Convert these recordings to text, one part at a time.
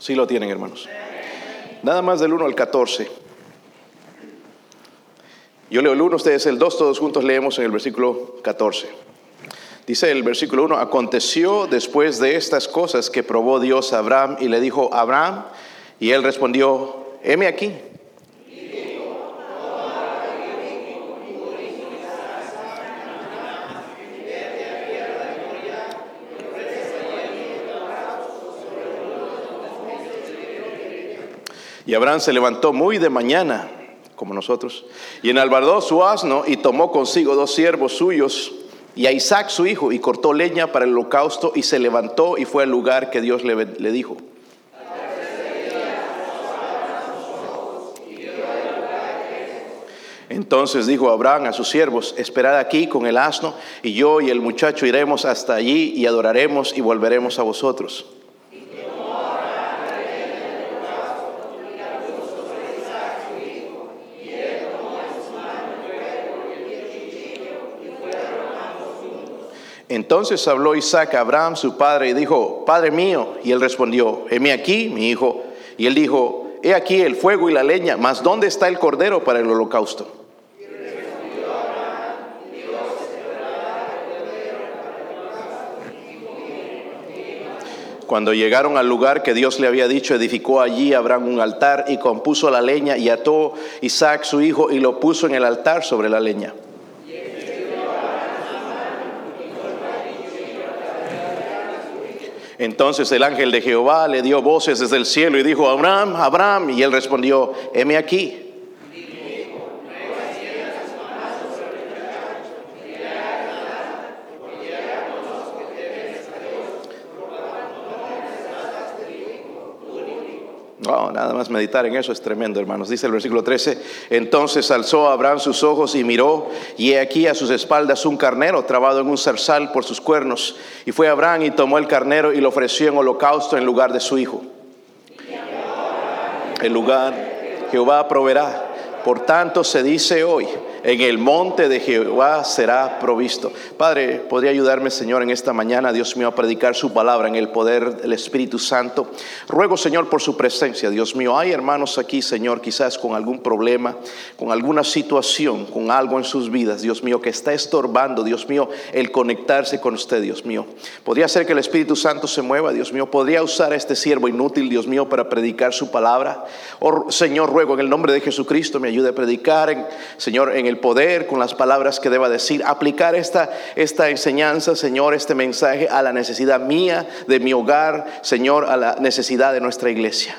Sí lo tienen, hermanos. Nada más del 1 al 14. Yo leo el 1, ustedes el 2, todos juntos leemos en el versículo 14. Dice el versículo 1, aconteció después de estas cosas que probó Dios a Abraham y le dijo, Abraham, y él respondió, heme aquí. Y Abraham se levantó muy de mañana, como nosotros, y enalbardó su asno y tomó consigo dos siervos suyos y a Isaac su hijo y cortó leña para el holocausto y se levantó y fue al lugar que Dios le, le dijo. Entonces dijo Abraham a sus siervos, esperad aquí con el asno, y yo y el muchacho iremos hasta allí y adoraremos y volveremos a vosotros. Entonces habló Isaac a Abraham, su padre, y dijo, Padre mío. Y él respondió, heme aquí, mi hijo. Y él dijo, he aquí el fuego y la leña, mas ¿dónde está el cordero para el holocausto? Cuando llegaron al lugar que Dios le había dicho, edificó allí Abraham un altar y compuso la leña y ató Isaac su hijo y lo puso en el altar sobre la leña. Entonces el ángel de Jehová le dio voces desde el cielo y dijo, Abraham, Abraham, y él respondió, heme aquí. Nada más meditar en eso es tremendo, hermanos. Dice el versículo 13, entonces alzó Abraham sus ojos y miró, y he aquí a sus espaldas un carnero trabado en un zarzal por sus cuernos. Y fue Abraham y tomó el carnero y lo ofreció en holocausto en lugar de su hijo. El lugar Jehová proveerá. Por tanto se dice hoy, en el monte de Jehová será provisto. Padre, ¿podría ayudarme, Señor, en esta mañana, Dios mío, a predicar su palabra en el poder del Espíritu Santo? Ruego, Señor, por su presencia, Dios mío. Hay hermanos aquí, Señor, quizás con algún problema, con alguna situación, con algo en sus vidas, Dios mío, que está estorbando, Dios mío, el conectarse con usted, Dios mío. Podría ser que el Espíritu Santo se mueva, Dios mío. Podría usar a este siervo inútil, Dios mío, para predicar su palabra. Oh, Señor, ruego en el nombre de Jesucristo, me ayude a predicar, en, Señor, en el poder, con las palabras que deba decir, aplicar esta, esta enseñanza, Señor, este mensaje a la necesidad mía, de mi hogar, Señor, a la necesidad de nuestra iglesia.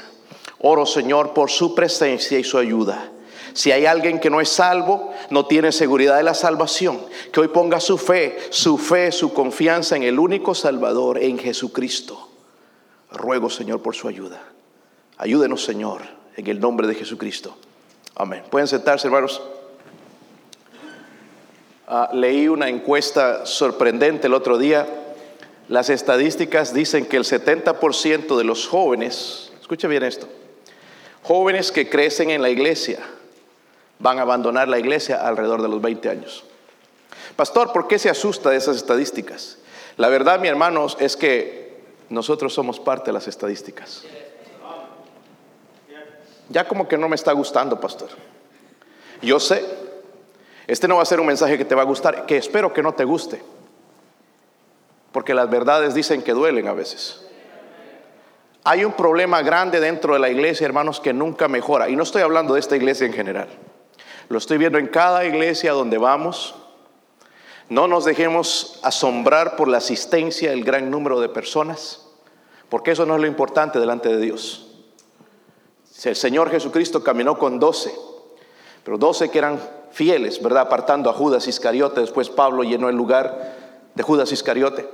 Oro, Señor, por su presencia y su ayuda. Si hay alguien que no es salvo, no tiene seguridad de la salvación, que hoy ponga su fe, su fe, su confianza en el único Salvador, en Jesucristo. Ruego, Señor, por su ayuda. Ayúdenos, Señor, en el nombre de Jesucristo. Amén. Pueden sentarse, hermanos. Ah, leí una encuesta sorprendente el otro día. Las estadísticas dicen que el 70% de los jóvenes, escuche bien esto, jóvenes que crecen en la iglesia van a abandonar la iglesia alrededor de los 20 años. Pastor, ¿por qué se asusta de esas estadísticas? La verdad, mi hermanos, es que nosotros somos parte de las estadísticas. Ya como que no me está gustando, pastor. Yo sé, este no va a ser un mensaje que te va a gustar, que espero que no te guste. Porque las verdades dicen que duelen a veces. Hay un problema grande dentro de la iglesia, hermanos, que nunca mejora. Y no estoy hablando de esta iglesia en general. Lo estoy viendo en cada iglesia donde vamos. No nos dejemos asombrar por la asistencia del gran número de personas, porque eso no es lo importante delante de Dios. El Señor Jesucristo caminó con doce, pero doce que eran fieles, ¿verdad? Apartando a Judas Iscariote, después Pablo llenó el lugar de Judas Iscariote.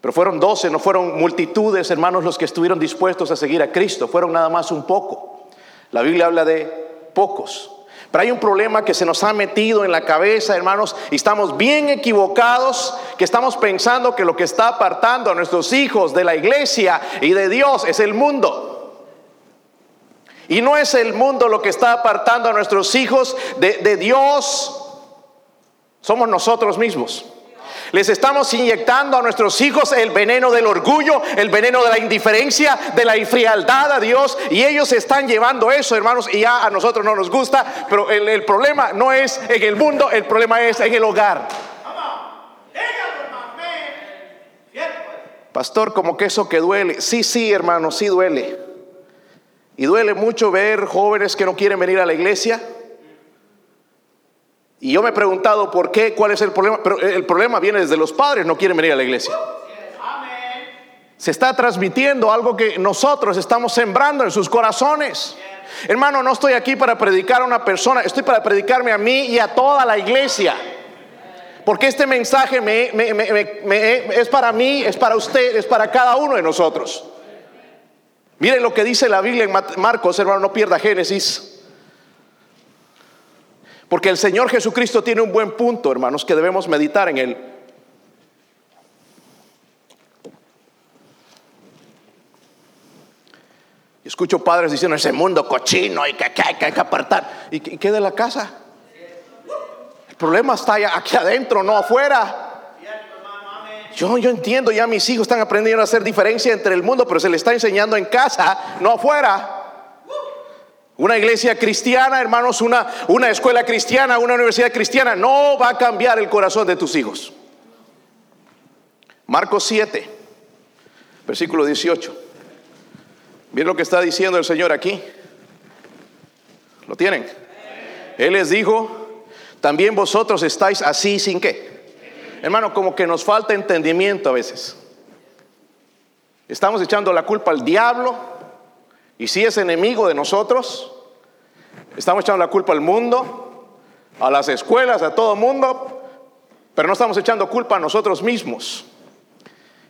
Pero fueron doce, no fueron multitudes, hermanos, los que estuvieron dispuestos a seguir a Cristo, fueron nada más un poco. La Biblia habla de pocos. Pero hay un problema que se nos ha metido en la cabeza, hermanos, y estamos bien equivocados, que estamos pensando que lo que está apartando a nuestros hijos de la iglesia y de Dios es el mundo. Y no es el mundo lo que está apartando a nuestros hijos de, Dios, somos nosotros mismos. Les estamos inyectando a nuestros hijos el veneno del orgullo, el veneno de la indiferencia, de la infrialdad a Dios. Y ellos están llevando eso, hermanos, y ya a nosotros no nos gusta. Pero el, el problema no es en el mundo, el problema es en el hogar. Pastor, como que eso que duele. Sí, sí, hermano, sí duele. Y duele mucho ver jóvenes que no quieren venir a la iglesia. Y yo me he preguntado por qué, cuál es el problema. Pero el problema viene desde los padres, no quieren venir a la iglesia. Se está transmitiendo algo que nosotros estamos sembrando en sus corazones. Hermano, no estoy aquí para predicar a una persona, estoy para predicarme a mí y a toda la iglesia. Porque este mensaje es para mí, es para usted, es para cada uno de nosotros. Miren lo que dice la Biblia en Marcos, hermano, no pierda Génesis. Porque el Señor Jesucristo tiene un buen punto, hermanos, que debemos meditar en él. escucho padres diciendo, ese mundo cochino y que, hay que apartar. ¿Y qué de la casa? El problema está aquí adentro, no afuera. Yo, yo entiendo, ya mis hijos están aprendiendo a hacer diferencia entre el mundo, pero se les está enseñando en casa, no afuera. Una iglesia cristiana, hermanos, una, una escuela cristiana, una universidad cristiana, no va a cambiar el corazón de tus hijos. Marcos 7, versículo 18. Miren lo que está diciendo el Señor aquí. ¿Lo tienen? Él les dijo, también vosotros estáis así sin qué. Hermano, como que nos falta entendimiento a veces. Estamos echando la culpa al diablo y si es enemigo de nosotros, estamos echando la culpa al mundo, a las escuelas, a todo el mundo, pero no estamos echando culpa a nosotros mismos.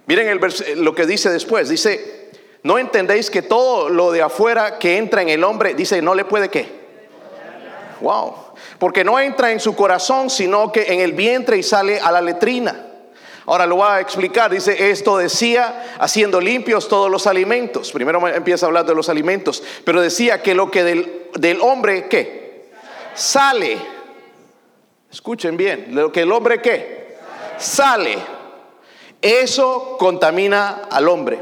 Miren el lo que dice después, dice, ¿no entendéis que todo lo de afuera que entra en el hombre, dice, no le puede qué? Wow porque no entra en su corazón, sino que en el vientre y sale a la letrina. Ahora lo voy a explicar, dice, esto decía, haciendo limpios todos los alimentos. Primero empieza a hablar de los alimentos, pero decía que lo que del, del hombre, ¿qué? Sale. Escuchen bien, lo que el hombre, ¿qué? Sale. Eso contamina al hombre.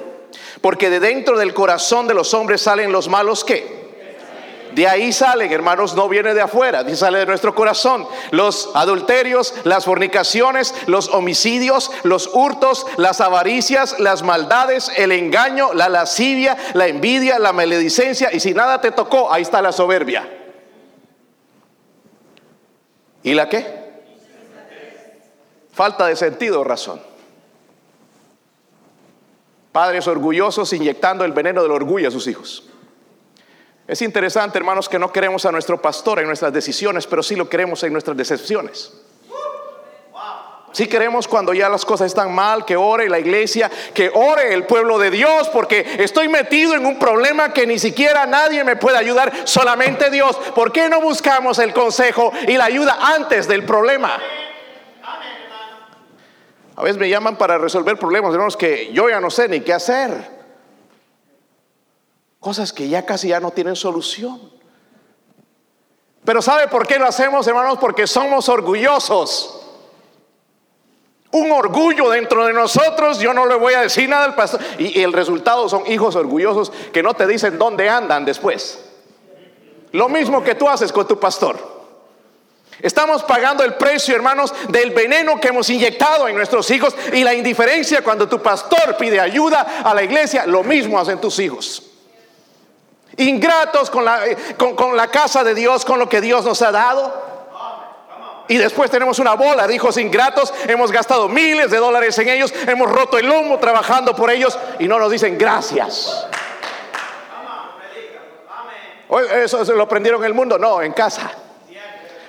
Porque de dentro del corazón de los hombres salen los malos, ¿qué? De ahí salen, hermanos, no viene de afuera, sale de nuestro corazón. Los adulterios, las fornicaciones, los homicidios, los hurtos, las avaricias, las maldades, el engaño, la lascivia, la envidia, la maledicencia. Y si nada te tocó, ahí está la soberbia. ¿Y la qué? Falta de sentido o razón. Padres orgullosos inyectando el veneno del orgullo a sus hijos. Es interesante, hermanos, que no queremos a nuestro pastor en nuestras decisiones, pero sí lo queremos en nuestras decepciones. Sí queremos cuando ya las cosas están mal, que ore la iglesia, que ore el pueblo de Dios, porque estoy metido en un problema que ni siquiera nadie me puede ayudar, solamente Dios. ¿Por qué no buscamos el consejo y la ayuda antes del problema? A veces me llaman para resolver problemas, hermanos, que yo ya no sé ni qué hacer. Cosas que ya casi ya no tienen solución. Pero ¿sabe por qué lo hacemos, hermanos? Porque somos orgullosos. Un orgullo dentro de nosotros, yo no le voy a decir nada al pastor. Y, el resultado son hijos orgullosos que no te dicen dónde andan después. Lo mismo que tú haces con tu pastor. Estamos pagando el precio, hermanos, del veneno que hemos inyectado en nuestros hijos y la indiferencia cuando tu pastor pide ayuda a la iglesia, lo mismo hacen tus hijos. Ingratos con la, casa de Dios, con lo que Dios nos ha dado. Y después tenemos una bola de hijos ingratos. Hemos gastado miles de dólares en ellos. Hemos roto el lomo trabajando por ellos. Y no nos dicen gracias. ¿Eso lo aprendieron en el mundo? No, en casa.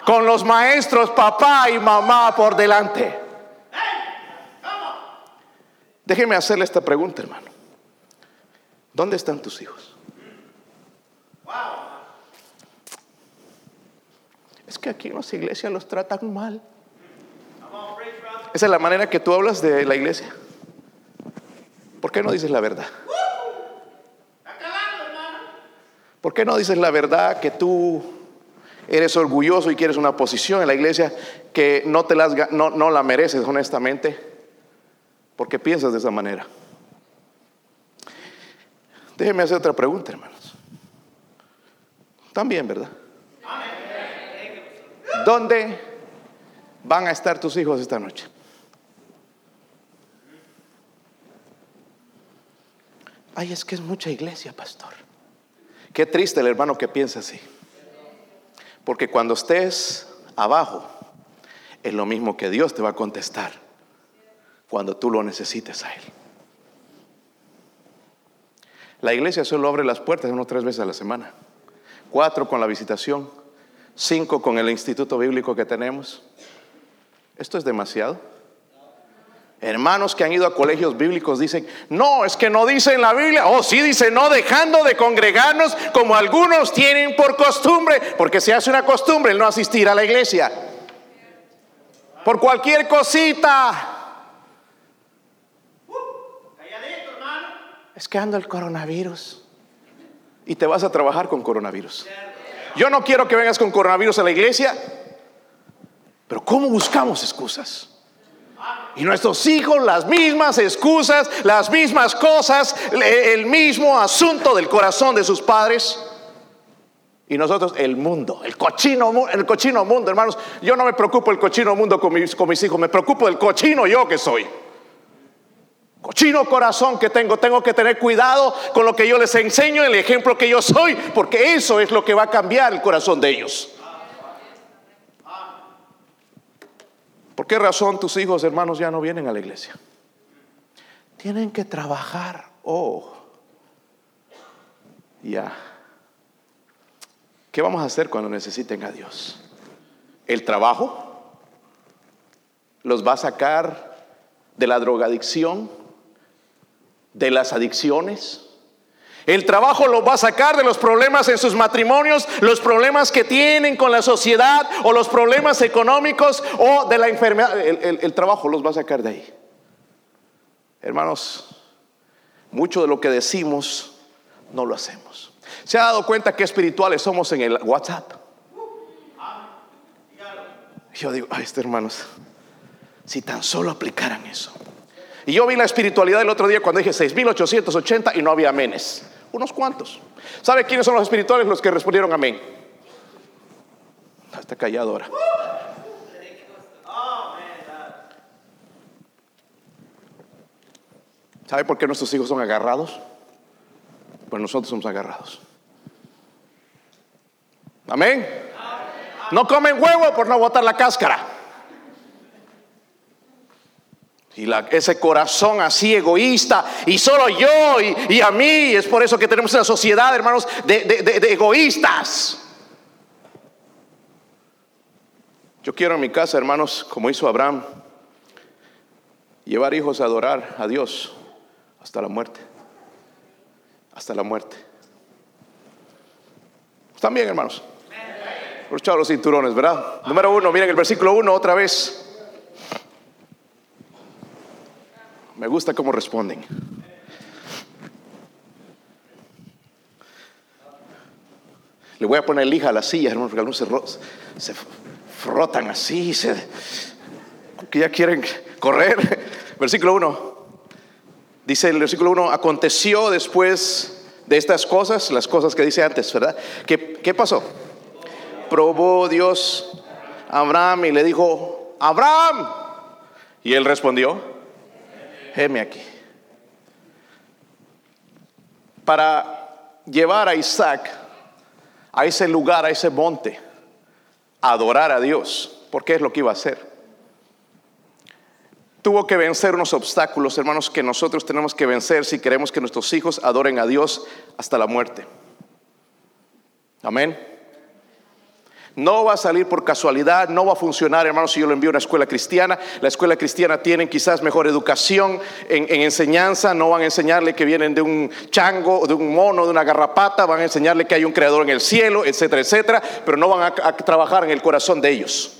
Con los maestros, papá y mamá por delante. Déjeme hacerle esta pregunta, hermano. ¿Dónde están tus hijos? Es que aquí en las iglesias los tratan mal. Esa es la manera que tú hablas de la iglesia. ¿Por qué no dices la verdad? ¿Por qué no dices la verdad que tú eres orgulloso y quieres una posición en la iglesia que no, te las, no, no la mereces honestamente, porque piensas de esa manera. Déjeme hacer otra pregunta, hermanos. También, ¿verdad? ¿Dónde van a estar tus hijos esta noche? Ay, es que es mucha iglesia, pastor. Qué triste el hermano que piensa así. Porque cuando estés abajo, es lo mismo que Dios te va a contestar cuando tú lo necesites a Él. La iglesia solo abre las puertas unos tres veces a la semana. Cuatro con la visitación, cinco con el instituto bíblico que tenemos. ¿Esto es demasiado? Hermanos que han ido a colegios bíblicos dicen, no, es que no dice en la Biblia, oh sí dice, no dejando de congregarnos como algunos tienen por costumbre, porque se hace una costumbre el no asistir a la iglesia. Por cualquier cosita. Es que anda el coronavirus. Y te vas a trabajar con coronavirus. Yo no quiero que vengas con coronavirus a la iglesia, pero ¿cómo buscamos excusas? Y nuestros hijos las mismas excusas, las mismas cosas, el mismo asunto del corazón de sus padres. Y nosotros el mundo, el cochino, el cochino mundo, hermanos. Yo no me preocupo el cochino mundo con mis, con mis hijos, me preocupo del cochino yo que soy. Cochino corazón que tengo, tengo que tener cuidado con lo que yo les enseño, el ejemplo que yo soy, porque eso es lo que va a cambiar el corazón de ellos. ¿Por qué razón tus hijos, hermanos, ya no vienen a la iglesia? Tienen que trabajar. Oh, ya. ¿Qué vamos a hacer cuando necesiten a Dios? ¿El trabajo los va a sacar de la drogadicción, de las adicciones? El trabajo los va a sacar de los problemas en sus matrimonios, los problemas que tienen con la sociedad o los problemas económicos o de la enfermedad. El, trabajo los va a sacar de ahí. Hermanos, mucho de lo que decimos no lo hacemos. ¿Se ha dado cuenta que espirituales somos en el WhatsApp? Yo digo, ay, este hermanos, si tan solo aplicaran eso. Y yo vi la espiritualidad el otro día cuando dije 6880 y no había amenes. Unos cuantos. ¿Sabe quiénes son los espirituales? Los que respondieron amén. Está callado ahora. ¿Sabe por qué nuestros hijos son agarrados? Pues nosotros somos agarrados. Amén. No comen huevo por no botar la cáscara. Y ese corazón así egoísta, y solo yo y, a mí, es por eso que tenemos una sociedad, hermanos, de, egoístas. Yo quiero en mi casa, hermanos, como hizo Abraham, llevar hijos a adorar a Dios hasta la muerte. Hasta la muerte. ¿Están bien, hermanos? Por los cinturones, ¿verdad? Número uno, miren el versículo uno otra vez. Me gusta cómo responden. Le voy a poner lija a las sillas, hermanos, porque algunos se, frotan así, se, que ya quieren correr. Versículo 1. Dice el versículo 1, aconteció después de estas cosas, las cosas que dice antes, ¿verdad? ¿Qué, qué pasó? Probó Dios a Abraham y le dijo, Abraham. Y él respondió, heme aquí. Para llevar a Isaac a ese lugar, a ese monte, a adorar a Dios, porque es lo que iba a hacer. Tuvo que vencer unos obstáculos, hermanos, que nosotros tenemos que vencer si queremos que nuestros hijos adoren a Dios hasta la muerte. Amén. No va a salir por casualidad, no va a funcionar, hermanos, si yo lo envío a una escuela cristiana. La escuela cristiana tiene quizás mejor educación en, enseñanza, no van a enseñarle que vienen de un chango, de un mono, de una garrapata, van a enseñarle que hay un creador en el cielo, etcétera, etcétera, pero no van a, a trabajar en el corazón de ellos.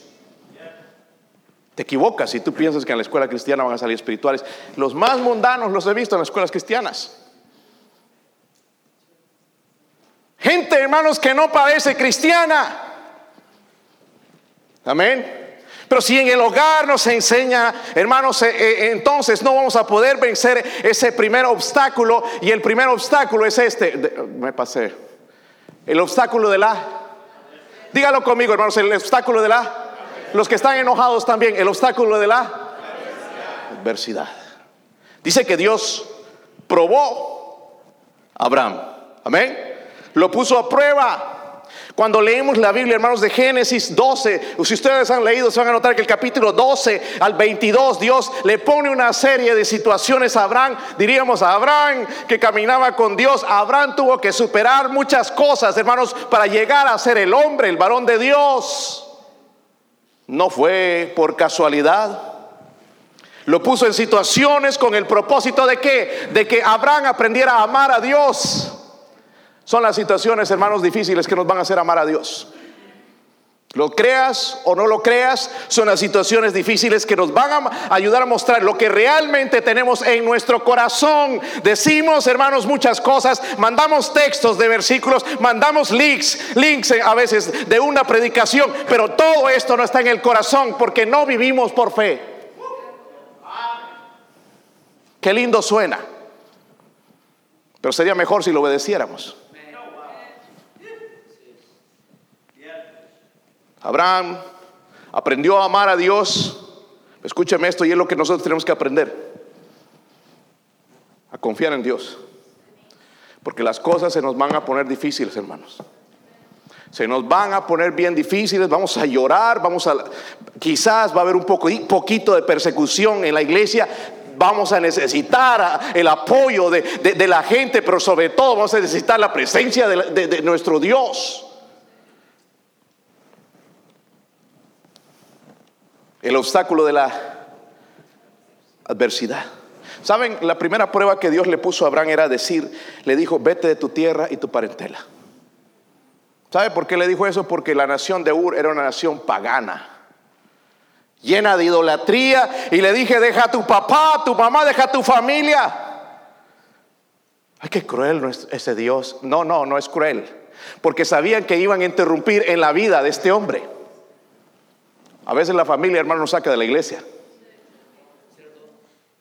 Te equivocas si tú piensas que en la escuela cristiana van a salir espirituales. Los más mundanos los he visto en las escuelas cristianas. Gente, hermanos, que no parece cristiana Amén. Pero si en el hogar nos enseña, hermanos, eh, eh, entonces no vamos a poder vencer ese primer obstáculo. Y el primer obstáculo es este. me pasé. El obstáculo de la... Dígalo conmigo, hermanos, el obstáculo de la... Los que están enojados también, el obstáculo de la adversidad. Dice que Dios probó a Abraham. Amén. Lo puso a prueba. Cuando leemos la Biblia, hermanos, de Génesis 12, si ustedes han leído, se van a notar que el capítulo 12 al 22, Dios le pone una serie de situaciones a Abraham. Diríamos a Abraham que caminaba con Dios. Abraham tuvo que superar muchas cosas, hermanos, para llegar a ser el hombre, el varón de Dios. No fue por casualidad. Lo puso en situaciones con el propósito de que, de que Abraham aprendiera a amar a Dios. Son las situaciones, hermanos, difíciles que nos van a hacer amar a Dios. Lo creas o no lo creas, son las situaciones difíciles que nos van a ayudar a mostrar lo que realmente tenemos en nuestro corazón. Decimos, hermanos, muchas cosas, mandamos textos de versículos, mandamos links, links a veces de una predicación, pero todo esto no está en el corazón porque no vivimos por fe. Qué lindo suena, pero sería mejor si lo obedeciéramos. Abraham aprendió a amar a Dios. Escúcheme esto y es lo que nosotros tenemos que aprender. A confiar en Dios. Porque las cosas se nos van a poner difíciles, hermanos. Se nos van a poner bien difíciles, vamos a llorar, vamos a quizás va a haber un poco, poquito de persecución en la iglesia, vamos a necesitar el apoyo de, la gente, pero sobre todo vamos a necesitar la presencia de nuestro Dios. El obstáculo de la adversidad. ¿Saben? La primera prueba que Dios le puso a Abraham era decir, le dijo, vete de tu tierra y tu parentela. ¿Sabe por qué le dijo eso? Porque la nación de Ur era una nación pagana, llena de idolatría. Y le dije, deja a tu papá, tu mamá, deja a tu familia. Ay, qué cruel ese Dios. No, no, no es cruel. Porque sabían que iban a interrumpir en la vida de este hombre. A veces la familia, hermano, nos saca de la iglesia.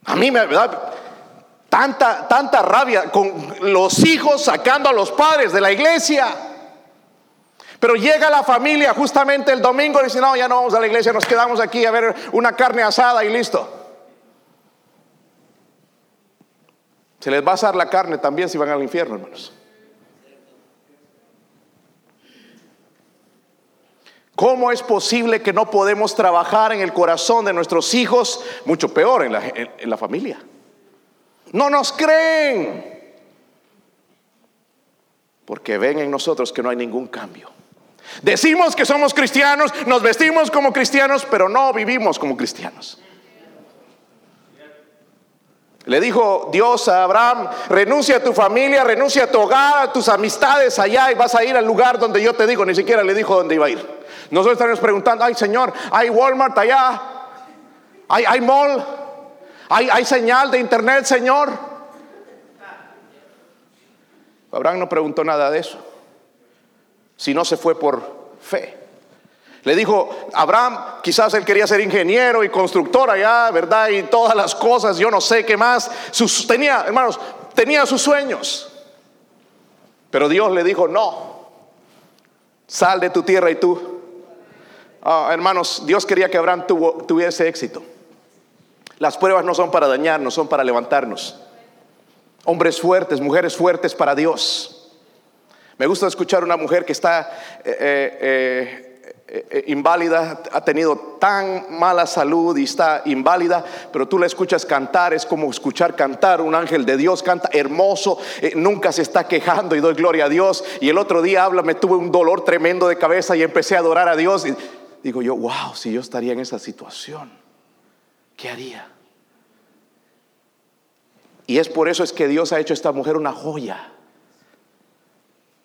A mí me da tanta, tanta rabia con los hijos sacando a los padres de la iglesia. Pero llega la familia justamente el domingo y dice, no, ya no vamos a la iglesia, nos quedamos aquí a ver una carne asada y listo. Se les va a asar la carne también si van al infierno, hermanos. ¿Cómo es posible que no podemos trabajar en el corazón de nuestros hijos? Mucho peor en la, familia. No nos creen. Porque ven en nosotros que no hay ningún cambio. Decimos que somos cristianos, nos vestimos como cristianos, pero no vivimos como cristianos. Le dijo Dios a Abraham, renuncia a tu familia, renuncia a tu hogar, a tus amistades allá y vas a ir al lugar donde yo te digo. Ni siquiera le dijo dónde iba a ir. Nosotros estamos preguntando, ay Señor, hay Walmart allá, hay, hay mall, hay, hay señal de internet, Señor. Abraham no preguntó nada de eso, si no se fue por fe. Le dijo, Abraham, quizás él quería ser ingeniero y constructor allá, ¿verdad? Y todas las cosas, yo no sé qué más. Sus, tenía, hermanos, tenía sus sueños. Pero Dios le dijo, no, sal de tu tierra y tú. Ah, hermanos, Dios quería que Abraham tuviese éxito. Las pruebas no son para dañarnos, son para levantarnos. Hombres fuertes, mujeres fuertes para Dios. Me gusta escuchar una mujer que está eh, eh, eh, inválida, ha tenido tan mala salud y está inválida, pero tú la escuchas cantar, es como escuchar cantar un ángel de Dios, canta hermoso, nunca se está quejando y doy gloria a Dios. Y el otro día habla, me tuve un dolor tremendo de cabeza y empecé a adorar a Dios. Digo yo, wow, si yo estaría en esa situación, ¿qué haría? Y es por eso es que Dios ha hecho a esta mujer una joya.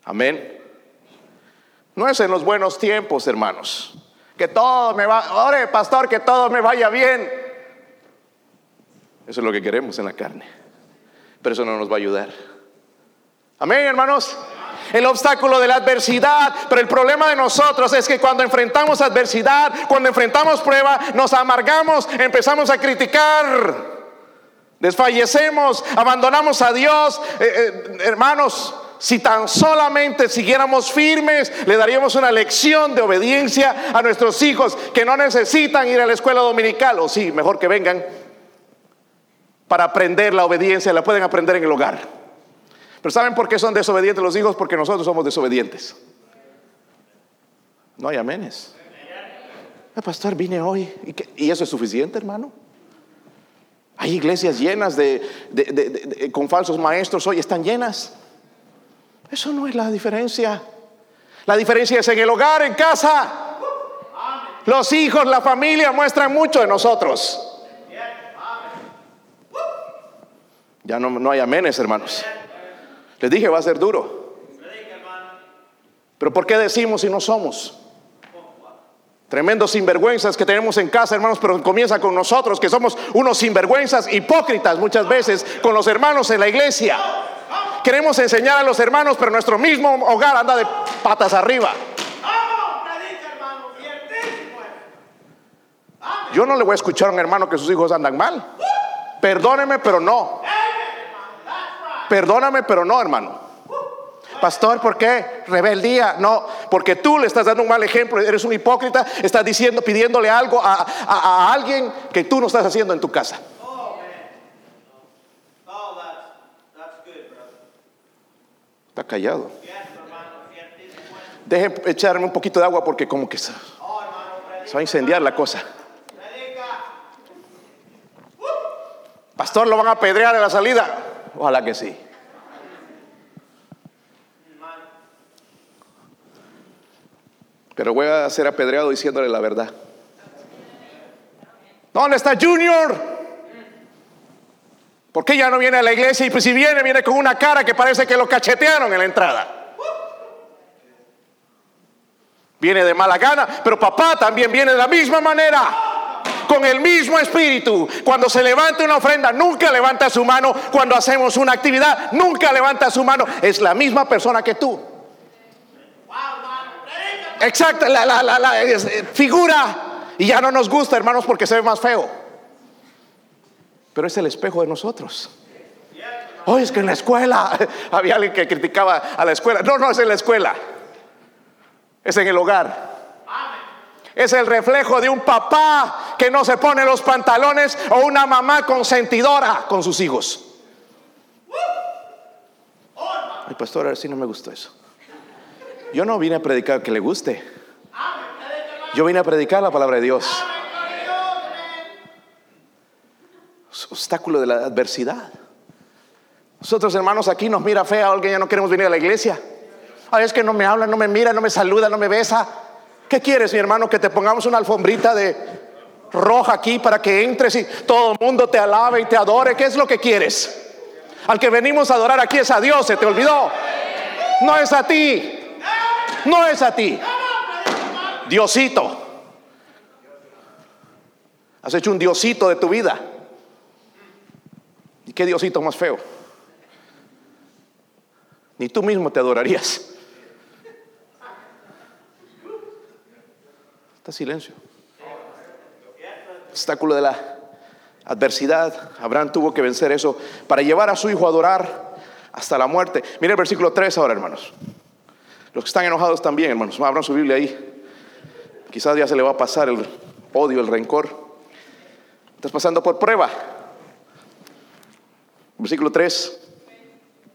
Amén. No es en los buenos tiempos, hermanos. Que todo me va, ore pastor, que todo me vaya bien. Eso es lo que queremos en la carne. Pero eso no nos va a ayudar. Amén, hermanos. El obstáculo de la adversidad. Pero el problema de nosotros es que cuando enfrentamos adversidad, cuando enfrentamos prueba, nos amargamos, empezamos a criticar, desfallecemos, abandonamos a Dios. Eh, eh, hermanos, si tan solamente siguiéramos firmes, le daríamos una lección de obediencia a nuestros hijos que no necesitan ir a la escuela dominical, o sí, mejor que vengan para aprender la obediencia, la pueden aprender en el hogar. Pero ¿saben por qué son desobedientes los hijos? Porque nosotros somos desobedientes. No hay amenes. El pastor vine hoy y, eso es suficiente, hermano. Hay iglesias llenas de, con falsos maestros hoy, están llenas. Eso no es la diferencia. La diferencia es en el hogar, en casa. Los hijos, la familia muestran mucho de nosotros. Ya no, no hay amenes, hermanos. Les dije, va a ser duro. Pero ¿por qué decimos si no somos? Tremendos sinvergüenzas que tenemos en casa, hermanos, pero comienza con nosotros, que somos unos sinvergüenzas hipócritas muchas veces con los hermanos en la iglesia. Queremos enseñar a los hermanos, pero nuestro mismo hogar anda de patas arriba. Yo no le voy a escuchar a un hermano que sus hijos andan mal. Perdóneme, pero no. Perdóname, pero no, hermano. Pastor, ¿por qué? Rebeldía. No, porque tú le estás dando un mal ejemplo, eres un hipócrita, estás diciendo, pidiéndole algo a, a alguien que tú no estás haciendo en tu casa. callado. Deje echarme un poquito de agua porque como que se, va a incendiar la cosa. Pastor, lo van a apedrear en la salida. Ojalá que sí. Pero voy a ser apedreado diciéndole la verdad. ¿Dónde está Junior? ¿Por qué ya no viene a la iglesia? Y pues si viene, viene con una cara que parece que lo cachetearon en la entrada. Viene de mala gana, pero papá también viene de la misma manera, con el mismo espíritu. Cuando se levanta una ofrenda, nunca levanta su mano. Cuando hacemos una actividad, nunca levanta su mano. Es la misma persona que tú. Exacto, la, la, la, eh, figura. Y ya no nos gusta, hermanos, porque se ve más feo pero es el espejo de nosotros. Hoy es que en la escuela había alguien que criticaba a la escuela. No, no es en la escuela, es en el hogar. Es el reflejo de un papá que no se pone los pantalones o una mamá consentidora con sus hijos. Ay, pastor, a ver si no me gustó eso. Yo no vine a predicar que le guste. Yo vine a predicar la palabra de Dios. obstáculo de la adversidad. Nosotros hermanos aquí nos mira fea, alguien ya no queremos venir a la iglesia. Ay, es que no me habla, no me mira, no me saluda, no me besa. ¿Qué quieres, mi hermano? Que te pongamos una alfombrita de roja aquí para que entres y todo el mundo te alabe y te adore. ¿Qué es lo que quieres? Al que venimos a adorar aquí es a Dios, se te olvidó. No es a ti. No es a ti. Diosito. Has hecho un diosito de tu vida. ¿Y qué Diosito más feo? Ni tú mismo te adorarías. Está silencio. Obstáculo de la adversidad. Abraham tuvo que vencer eso para llevar a su hijo a adorar hasta la muerte. Mire el versículo 3 ahora, hermanos. Los que están enojados también, hermanos. Abran su Biblia ahí. Quizás ya se le va a pasar el odio, el rencor. Estás pasando por prueba. Versículo 3.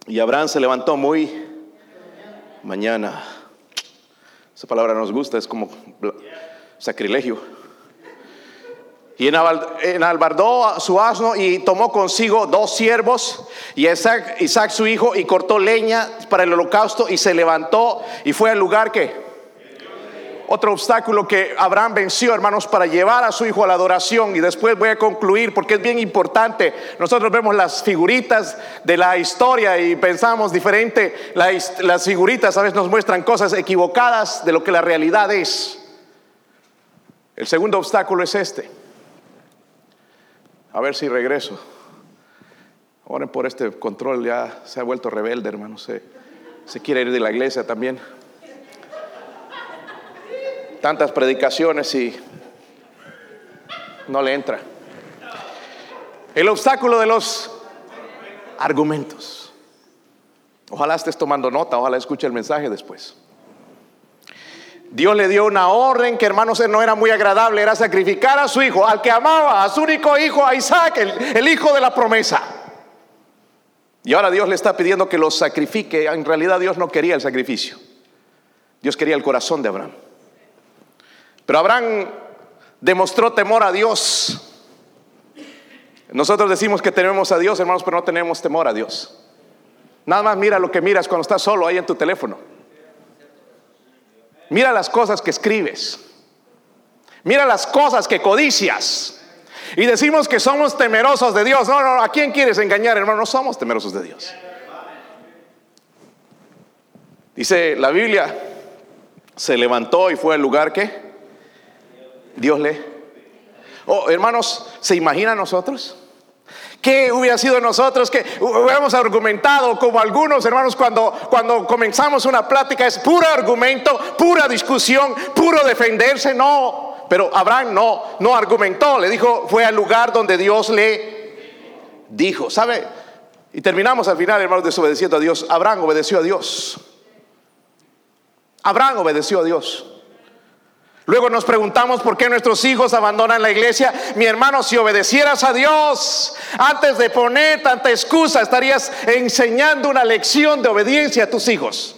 Y Abraham se levantó muy mañana. Esa palabra nos gusta, es como sacrilegio. Y enalbardó su asno y tomó consigo dos siervos y Isaac, su hijo y cortó leña para el holocausto y se levantó y fue al lugar que otro obstáculo que Abraham venció, hermanos, para llevar a su hijo a la adoración. Y después voy a concluir porque es bien importante. Nosotros vemos las figuritas de la historia y pensamos diferente. Las figuritas a veces nos muestran cosas equivocadas de lo que la realidad es. El segundo obstáculo es este. A ver si regreso. Oren por este control, ya se ha vuelto rebelde, hermanos. Se quiere ir de la iglesia también. Tantas predicaciones y no le entra. El obstáculo de los argumentos. Ojalá estés tomando nota, ojalá escuche el mensaje después. Dios le dio una orden que hermanos no era muy agradable, era sacrificar a su hijo, al que amaba, a su único hijo, a Isaac, el, hijo de la promesa. Y ahora Dios le está pidiendo que lo sacrifique. En realidad Dios no quería el sacrificio. Dios quería el corazón de Abraham. Pero Abraham demostró temor a Dios. Nosotros decimos que tenemos a Dios, hermanos, pero no tenemos temor a Dios. Nada más mira lo que miras cuando estás solo ahí en tu teléfono. Mira las cosas que escribes. Mira las cosas que codicias. Y decimos que somos temerosos de Dios. No, no, ¿a quién quieres engañar, hermano? No somos temerosos de Dios. Dice la Biblia, se levantó y fue al lugar que Dios le... Oh, hermanos, ¿se imagina nosotros? ¿Qué hubiera sido nosotros que hubiéramos argumentado como algunos hermanos cuando, cuando comenzamos una plática? Es puro argumento, pura discusión, puro defenderse. No, pero Abraham no, no argumentó. Le dijo, fue al lugar donde Dios le dijo. ¿Sabe? Y terminamos al final, hermanos, desobedeciendo a Dios. Abraham obedeció a Dios. Abraham obedeció a Dios. Luego nos preguntamos por qué nuestros hijos abandonan la iglesia. Mi hermano, si obedecieras a Dios, antes de poner tanta excusa, estarías enseñando una lección de obediencia a tus hijos.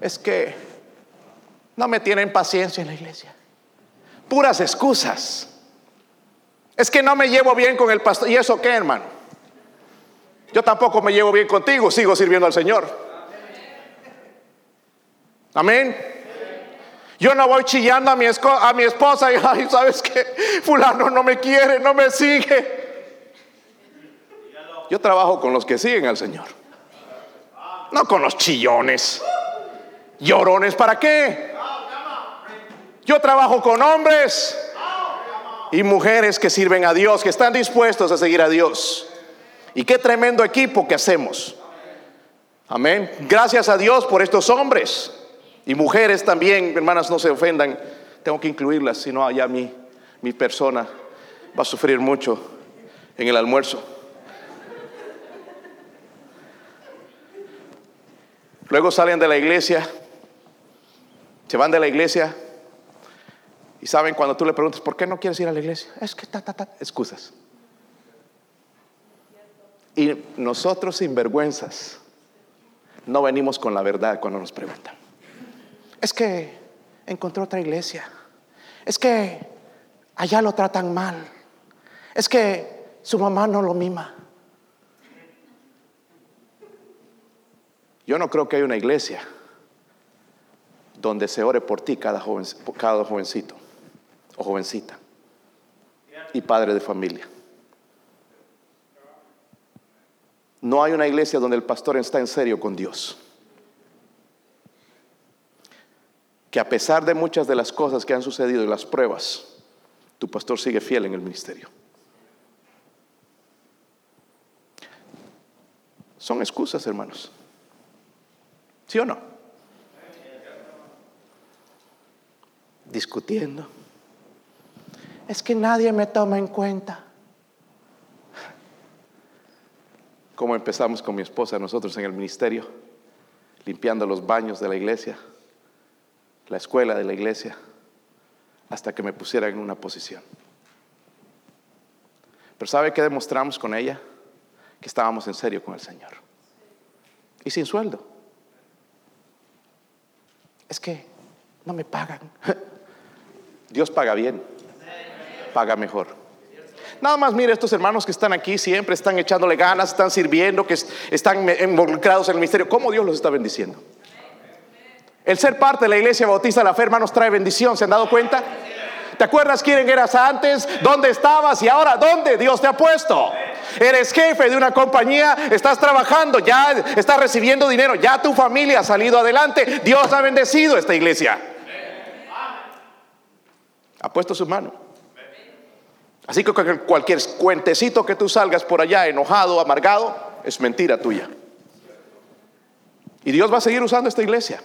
Es que no me tienen paciencia en la iglesia. Puras excusas. Es que no me llevo bien con el pastor. ¿Y eso qué, hermano? Yo tampoco me llevo bien contigo, sigo sirviendo al Señor. Amén. Yo no voy chillando a mi, a mi esposa y, ay, ¿sabes qué? Fulano no me quiere, no me sigue. Yo trabajo con los que siguen al Señor. No con los chillones. Llorones, ¿para qué? Yo trabajo con hombres y mujeres que sirven a Dios, que están dispuestos a seguir a Dios. Y qué tremendo equipo que hacemos. Amén. Gracias a Dios por estos hombres. Y mujeres también, hermanas, no se ofendan. Tengo que incluirlas, si no allá mi, mi persona va a sufrir mucho en el almuerzo. Luego salen de la iglesia, se van de la iglesia y saben cuando tú le preguntas, ¿por qué no quieres ir a la iglesia? Es que ta, ta, ta, excusas. Y nosotros sin vergüenzas no venimos con la verdad cuando nos preguntan es que encontró otra iglesia. Es que allá lo tratan mal. Es que su mamá no lo mima. Yo no creo que haya una iglesia donde se ore por ti cada, joven, cada jovencito o jovencita y padre de familia. No hay una iglesia donde el pastor está en serio con Dios. Que a pesar de muchas de las cosas que han sucedido y las pruebas, tu pastor sigue fiel en el ministerio. Son excusas, hermanos. ¿Sí o no? Discutiendo. Es que nadie me toma en cuenta. Como empezamos con mi esposa, nosotros en el ministerio, limpiando los baños de la iglesia la escuela de la iglesia hasta que me pusiera en una posición. Pero ¿sabe qué demostramos con ella? Que estábamos en serio con el Señor. Y sin sueldo. Es que no me pagan. Dios paga bien. Paga mejor. Nada más mire estos hermanos que están aquí, siempre están echándole ganas, están sirviendo, que están involucrados en el ministerio. ¿Cómo Dios los está bendiciendo? El ser parte de la iglesia bautista de la fe, hermanos, trae bendición. ¿Se han dado cuenta? ¿Te acuerdas quién eras antes? ¿Dónde estabas? Y ahora, ¿dónde Dios te ha puesto? Eres jefe de una compañía, estás trabajando, ya estás recibiendo dinero, ya tu familia ha salido adelante. Dios ha bendecido esta iglesia. Ha puesto su mano. Así que cualquier cuentecito que tú salgas por allá enojado, amargado, es mentira tuya. Y Dios va a seguir usando esta iglesia.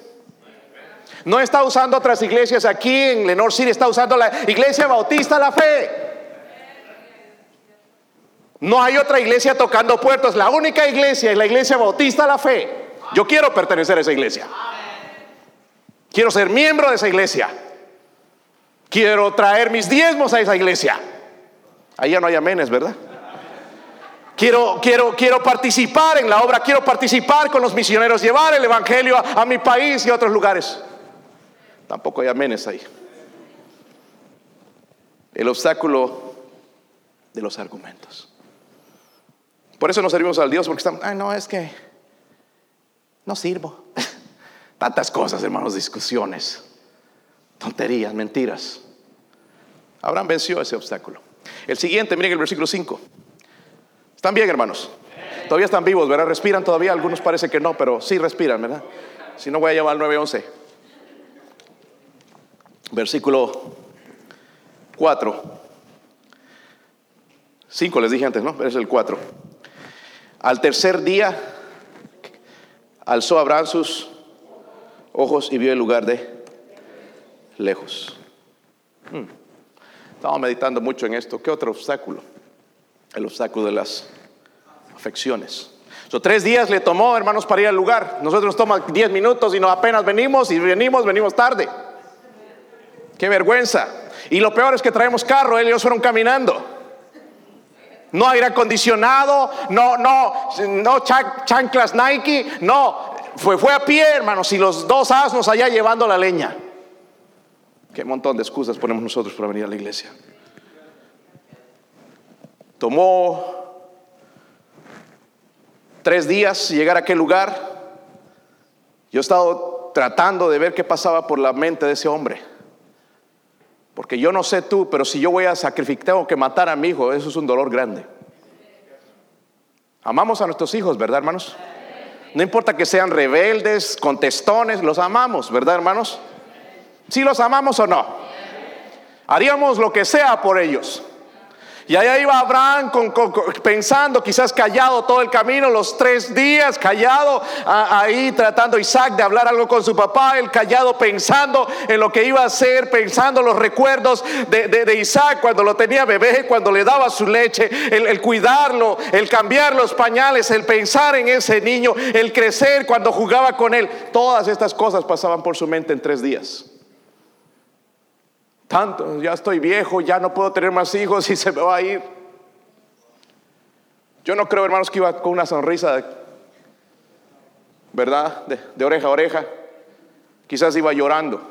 No está usando otras iglesias aquí en Lenore City, está usando la iglesia bautista la fe. No hay otra iglesia tocando puertos. La única iglesia es la iglesia bautista la fe. Yo quiero pertenecer a esa iglesia. Quiero ser miembro de esa iglesia. Quiero traer mis diezmos a esa iglesia. Ya no hay amenes, ¿verdad? Quiero, quiero, quiero participar en la obra, quiero participar con los misioneros, llevar el Evangelio a mi país y a otros lugares. Tampoco hay amenes ahí. El obstáculo de los argumentos. Por eso nos servimos al Dios, porque estamos, ay, no, es que no sirvo. Tantas cosas, hermanos, discusiones, tonterías, mentiras. Abraham venció ese obstáculo. El siguiente, miren el versículo 5. ¿Están bien, hermanos? Todavía están vivos, ¿verdad? ¿Respiran todavía? Algunos parece que no, pero sí respiran, ¿verdad? Si no, voy a llamar al 911. Versículo 4. 5 les dije antes, ¿no? Es el 4. Al tercer día alzó Abraham sus ojos y vio el lugar de lejos. Hmm. Estaba meditando mucho en esto. ¿Qué otro obstáculo? El obstáculo de las afecciones. So, tres días le tomó, hermanos, para ir al lugar. Nosotros nos toma diez minutos y no apenas venimos y venimos, venimos tarde. Qué vergüenza. Y lo peor es que traemos carro, ellos fueron caminando. No aire acondicionado, no, no, no chanclas Nike, no, fue, fue a pie, hermanos, y los dos asnos allá llevando la leña. Qué montón de excusas ponemos nosotros para venir a la iglesia. Tomó tres días llegar a aquel lugar. Yo he estado tratando de ver qué pasaba por la mente de ese hombre. Porque yo no sé tú, pero si yo voy a sacrificar, tengo que matar a mi hijo, eso es un dolor grande. Amamos a nuestros hijos, ¿verdad, hermanos? No importa que sean rebeldes, contestones, los amamos, ¿verdad, hermanos? Si los amamos o no. Haríamos lo que sea por ellos. Y allá iba Abraham pensando, quizás callado todo el camino, los tres días, callado, ahí tratando Isaac de hablar algo con su papá, el callado pensando en lo que iba a hacer, pensando los recuerdos de, Isaac cuando lo tenía bebé, cuando le daba su leche, el, el cuidarlo, el cambiar los pañales, el pensar en ese niño, el crecer cuando jugaba con él. Todas estas cosas pasaban por su mente en tres días. Tanto, ya estoy viejo, ya no puedo tener más hijos y se me va a ir. Yo no creo, hermanos, que iba con una sonrisa, ¿verdad? De, oreja a oreja. Quizás iba llorando,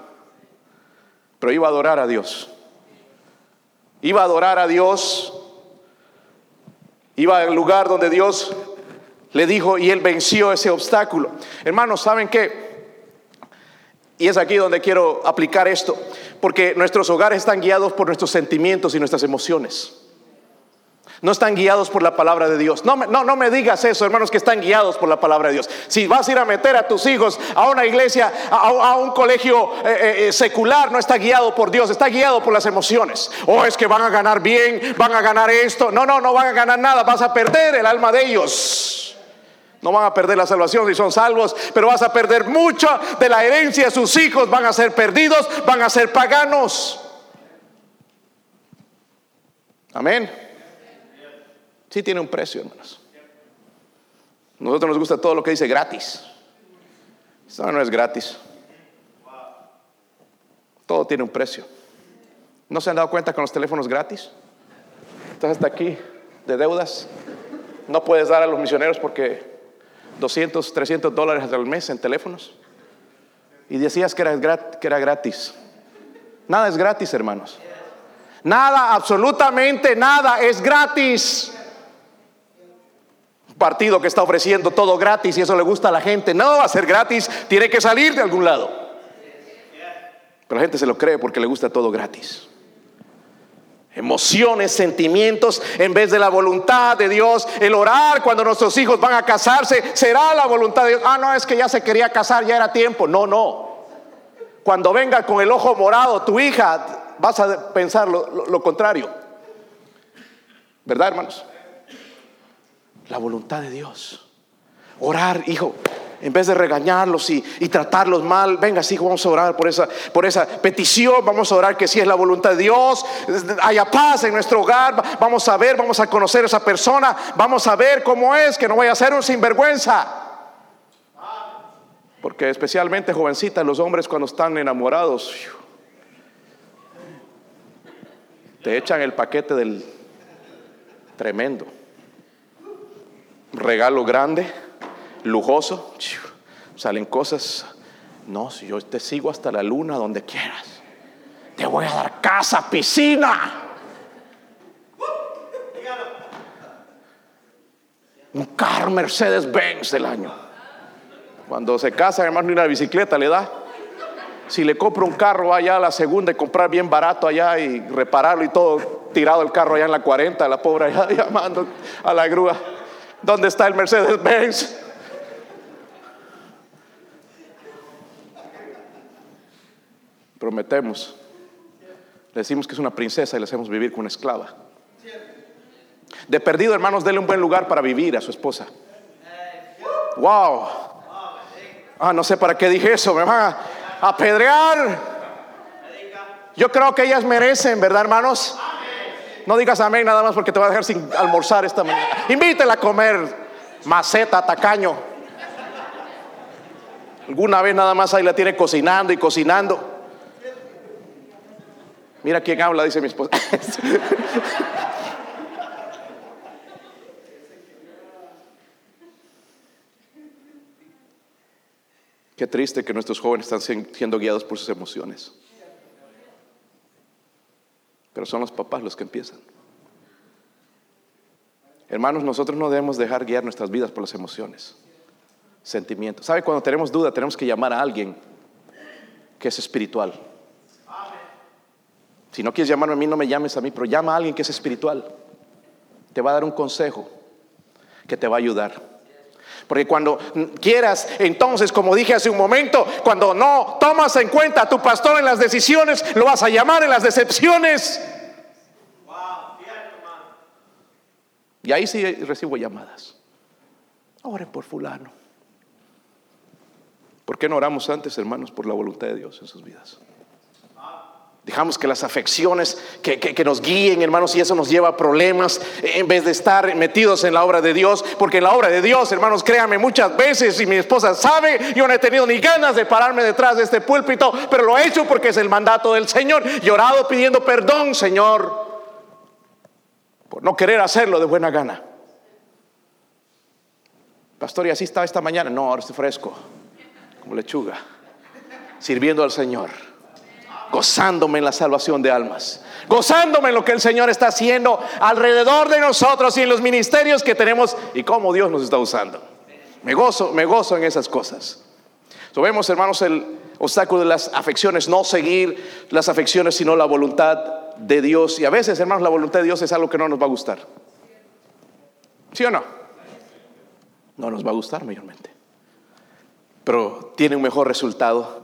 pero iba a adorar a Dios. Iba a adorar a Dios. Iba al lugar donde Dios le dijo y él venció ese obstáculo. Hermanos, ¿saben qué? Y es aquí donde quiero aplicar esto, porque nuestros hogares están guiados por nuestros sentimientos y nuestras emociones. No están guiados por la palabra de Dios. No, no, no me digas eso, hermanos, que están guiados por la palabra de Dios. Si vas a ir a meter a tus hijos a una iglesia, a, un colegio eh, eh, eh, secular, no está guiado por Dios, está guiado por las emociones. Oh, es que van a ganar bien, van a ganar esto. No, no, no van a ganar nada, vas a perder el alma de ellos. No van a perder la salvación si son salvos, pero vas a perder mucho de la herencia. Sus hijos van a ser perdidos, van a ser paganos. Amén. Sí tiene un precio, hermanos. Nosotros nos gusta todo lo que dice gratis. Eso no es gratis. Todo tiene un precio. ¿No se han dado cuenta con los teléfonos gratis? Estás hasta aquí de deudas. No puedes dar a los misioneros porque 200, 300 dólares al mes en teléfonos. Y decías que era, que era gratis. Nada es gratis, hermanos. Nada, absolutamente nada es gratis. Un partido que está ofreciendo todo gratis y eso le gusta a la gente. No va a ser gratis, tiene que salir de algún lado. Pero la gente se lo cree porque le gusta todo gratis emociones, sentimientos, en vez de la voluntad de Dios. El orar cuando nuestros hijos van a casarse, será la voluntad de Dios. Ah, no, es que ya se quería casar, ya era tiempo. No, no. Cuando venga con el ojo morado tu hija, vas a pensar lo, contrario. ¿Verdad, hermanos? La voluntad de Dios. Orar, hijo, en vez de regañarlos y, tratarlos mal, venga, sí, vamos a orar por esa, por esa petición, vamos a orar que si es la voluntad de Dios, haya paz en nuestro hogar, vamos a ver, vamos a conocer a esa persona, vamos a ver cómo es, que no vaya a ser un sinvergüenza. Porque especialmente jovencitas, los hombres cuando están enamorados, te echan el paquete del tremendo. Regalo grande lujoso, salen cosas. No, si yo te sigo hasta la luna, donde quieras. Te voy a dar casa, piscina. Un carro Mercedes Benz del año. Cuando se casa, además, ni una bicicleta le da. Si le compro un carro allá a la segunda y comprar bien barato allá y repararlo y todo, tirado el carro allá en la 40, la pobre allá llamando a la grúa. ¿Dónde está el Mercedes Benz? Prometemos, le decimos que es una princesa y le hacemos vivir con una esclava. De perdido, hermanos, denle un buen lugar para vivir a su esposa. Wow. Ah, no sé para qué dije eso, me van a apedrear. Yo creo que ellas merecen, ¿verdad, hermanos? No digas amén nada más porque te va a dejar sin almorzar esta mañana. Invítela a comer maceta, tacaño. Alguna vez nada más ahí la tiene cocinando y cocinando. Mira quién habla, dice mi esposa. Qué triste que nuestros jóvenes están siendo guiados por sus emociones. Pero son los papás los que empiezan. Hermanos, nosotros no debemos dejar guiar nuestras vidas por las emociones, sentimientos. ¿Sabe? Cuando tenemos duda, tenemos que llamar a alguien que es espiritual. Si no quieres llamarme a mí, no me llames a mí, pero llama a alguien que es espiritual. Te va a dar un consejo que te va a ayudar. Porque cuando quieras, entonces, como dije hace un momento, cuando no tomas en cuenta a tu pastor en las decisiones, lo vas a llamar en las decepciones. Y ahí sí recibo llamadas. Oren por fulano. ¿Por qué no oramos antes, hermanos, por la voluntad de Dios en sus vidas? Dejamos que las afecciones que, nos guíen, hermanos, y eso nos lleva a problemas en vez de estar metidos en la obra de Dios. Porque en la obra de Dios, hermanos, créanme, muchas veces, y mi esposa sabe, yo no he tenido ni ganas de pararme detrás de este púlpito, pero lo he hecho porque es el mandato del Señor. Llorado pidiendo perdón, Señor, por no querer hacerlo de buena gana. Pastor, y así estaba esta mañana. No, ahora estoy fresco, como lechuga, sirviendo al Señor gozándome en la salvación de almas, gozándome en lo que el Señor está haciendo alrededor de nosotros y en los ministerios que tenemos y cómo Dios nos está usando. Me gozo, me gozo en esas cosas. So, hermanos, el obstáculo de las afecciones, no seguir las afecciones, sino la voluntad de Dios. Y a veces, hermanos, la voluntad de Dios es algo que no nos va a gustar. ¿Sí o no? No nos va a gustar mayormente. Pero tiene un mejor resultado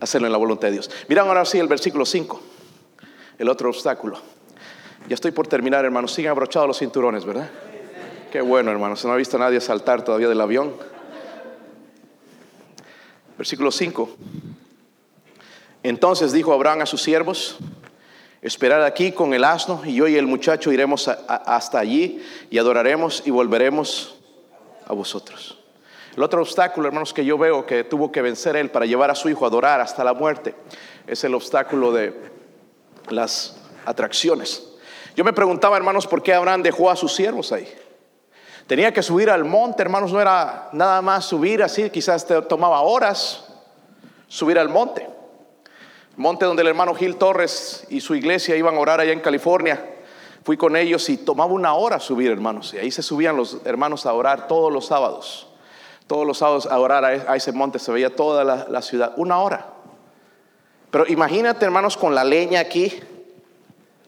hacerlo en la voluntad de Dios. Miren ahora sí el versículo 5, el otro obstáculo. Ya estoy por terminar, hermanos. Siguen abrochados los cinturones, ¿verdad? Qué bueno, hermanos. No ha visto a nadie saltar todavía del avión. Versículo 5. Entonces dijo Abraham a sus siervos, esperad aquí con el asno y yo y el muchacho iremos hasta allí y adoraremos y volveremos a vosotros. El otro obstáculo, hermanos, que yo veo que tuvo que vencer él para llevar a su hijo a adorar hasta la muerte, es el obstáculo de las atracciones. Yo me preguntaba, hermanos, por qué Abraham dejó a sus siervos ahí. Tenía que subir al monte, hermanos, no era nada más subir así, quizás tomaba horas subir al monte. Monte donde el hermano Gil Torres y su iglesia iban a orar allá en California. Fui con ellos y tomaba una hora subir, hermanos. Y ahí se subían los hermanos a orar todos los sábados. Todos los sábados a orar a ese monte se veía toda la, ciudad, una hora. Pero imagínate, hermanos, con la leña aquí.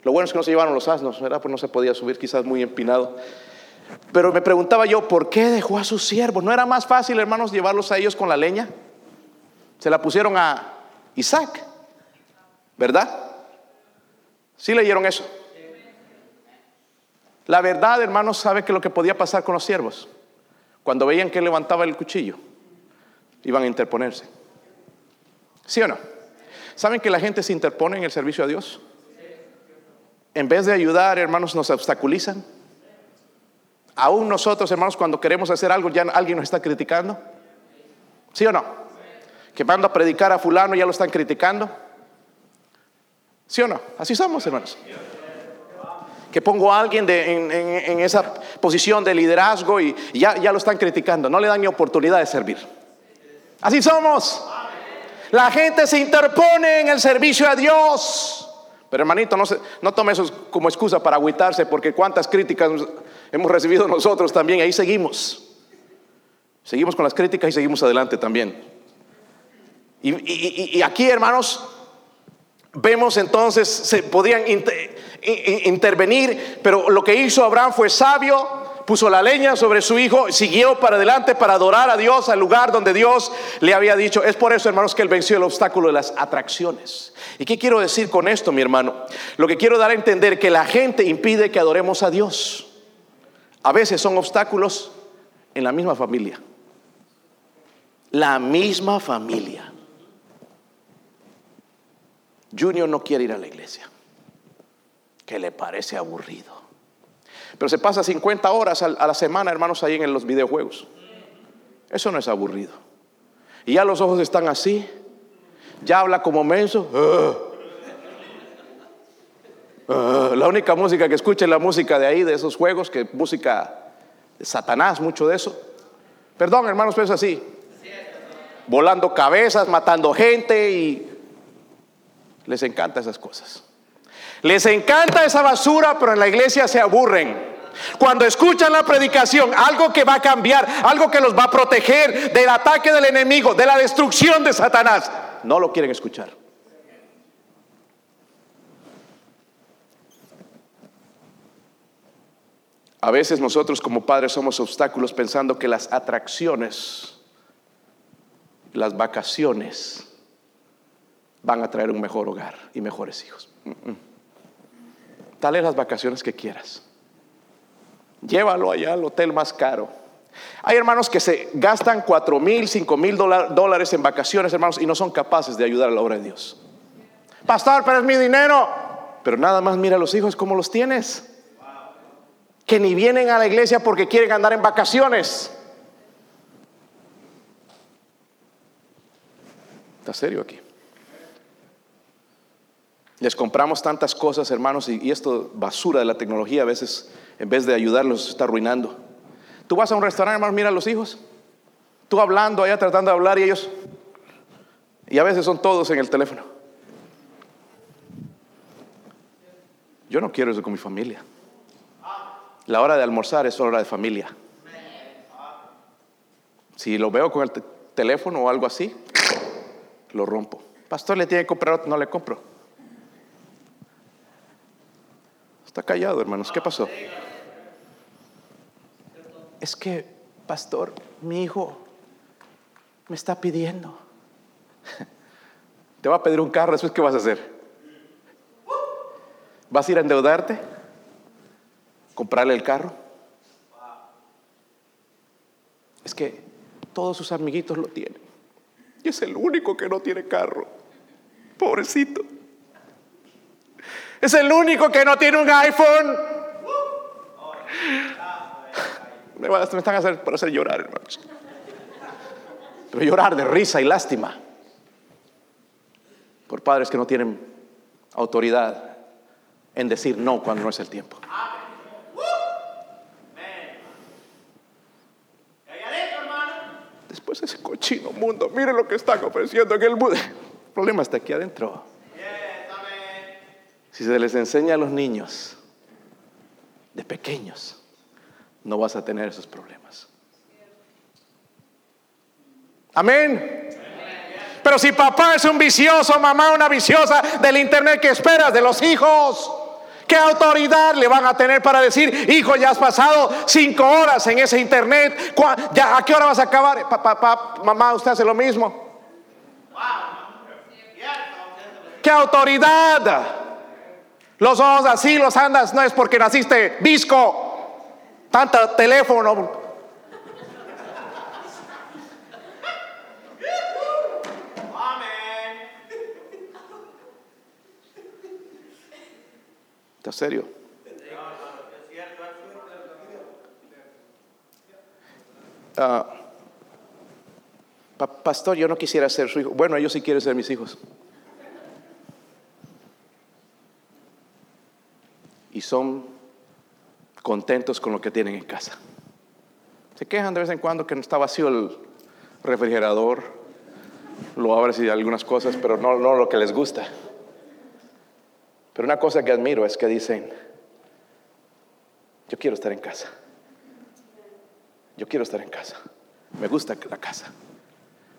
Lo bueno es que no se llevaron los asnos, ¿verdad? Pues no se podía subir, quizás muy empinado. Pero me preguntaba yo, ¿por qué dejó a sus siervos? ¿No era más fácil, hermanos, llevarlos a ellos con la leña? Se la pusieron a Isaac, ¿verdad? ¿Sí leyeron eso? La verdad, hermanos, sabe que lo que podía pasar con los siervos. Cuando veían que levantaba el cuchillo, iban a interponerse. ¿Sí o no? ¿Saben que la gente se interpone en el servicio a Dios? En vez de ayudar, hermanos, nos obstaculizan. Aún nosotros, hermanos, cuando queremos hacer algo, ya alguien nos está criticando. ¿Sí o no? Que mando a predicar a fulano, ya lo están criticando. ¿Sí o no? Así somos, hermanos. Que pongo a alguien en, esa posición de liderazgo y ya, ya lo están criticando. No le dan ni oportunidad de servir. Así somos. La gente se interpone en el servicio a Dios. Pero hermanito, no, no tome eso como excusa para agüitarse, porque cuántas críticas hemos recibido nosotros también, ahí seguimos. Seguimos con las críticas y seguimos adelante también. Y, aquí, hermanos, vemos entonces, se podían intervenir, pero lo que hizo Abraham fue sabio, puso la leña sobre su hijo, siguió para adelante para adorar a Dios al lugar donde Dios le había dicho. Es por eso, hermanos, que él venció el obstáculo de las atracciones. ¿Y qué quiero decir con esto, mi hermano? Lo que quiero dar a entender que la gente impide que adoremos a Dios. A veces son obstáculos en la misma familia. La misma familia. Junior no quiere ir a la iglesia, que le parece aburrido. Pero se pasa 50 horas a la semana, hermanos, ahí en los videojuegos. Eso no es aburrido. Y ya los ojos están así. Ya habla como menso. Ah. Ah, la única música que escucha es la música de ahí, de esos juegos, que música de Satanás, mucho de eso. Perdón, hermanos, pero es así. Volando cabezas, matando gente y les encanta esas cosas. Les encanta esa basura, pero en la iglesia se aburren. Cuando escuchan la predicación, algo que va a cambiar, algo que los va a proteger del ataque del enemigo, de la destrucción de Satanás, no lo quieren escuchar. A veces nosotros como padres somos obstáculos pensando que las atracciones, las vacaciones, van a traer un mejor hogar y mejores hijos. Dale las vacaciones que quieras. Llévalo allá al hotel más caro. Hay hermanos que se gastan cuatro mil, cinco mil dólares en vacaciones, hermanos, y no son capaces de ayudar a la obra de Dios. Pastor, pero es mi dinero. Pero nada más mira a los hijos cómo los tienes. Que ni vienen a la iglesia porque quieren andar en vacaciones. ¿Está serio aquí? Les compramos tantas cosas, hermanos, y, esto basura de la tecnología a veces, en vez de ayudarlos, está arruinando. Tú vas a un restaurante, hermanos, mira a los hijos. Tú hablando allá, tratando de hablar, y ellos. Y a veces son todos en el teléfono. Yo no quiero eso con mi familia. La hora de almorzar es hora de familia. Si lo veo con el teléfono o algo así, lo rompo. Pastor, le tiene que comprar otro, no le compro. Está callado, hermanos. ¿Qué pasó? Es que, pastor, mi hijo me está pidiendo. Te va a pedir un carro, después ¿qué vas a hacer? ¿Vas a ir a endeudarte? ¿Comprarle el carro? Es que todos sus amiguitos lo tienen. Y es el único que no tiene carro. Pobrecito. Es el único que no tiene un iPhone. Me, están hacer, para hacer llorar, hermanos. Pero llorar de risa y lástima. Por padres que no tienen autoridad en decir no cuando no es el tiempo. Después ese cochino mundo, mire lo que están ofreciendo en el mundo. El problema está aquí adentro. Si se les enseña a los niños de pequeños, no vas a tener esos problemas. Amén. Pero si papá es un vicioso, mamá una viciosa del internet, ¿qué esperas de los hijos? ¿Qué autoridad le van a tener para decir, hijo, ya has pasado cinco horas en ese internet? ¿Ya, ¿A qué hora vas a acabar? Papá, mamá, usted hace lo mismo. ¿Qué autoridad? Los ojos así los andas, no es porque naciste visco, tanto teléfono. ¿Estás serio? Ah, pastor, yo no quisiera ser su hijo. Bueno, ellos sí quieren ser mis hijos. Y son contentos con lo que tienen en casa. Se quejan de vez en cuando que no está vacío el refrigerador, lo abres y algunas cosas, pero no, no lo que les gusta. Pero una cosa que admiro es que dicen, yo quiero estar en casa. Yo quiero estar en casa. Me gusta la casa.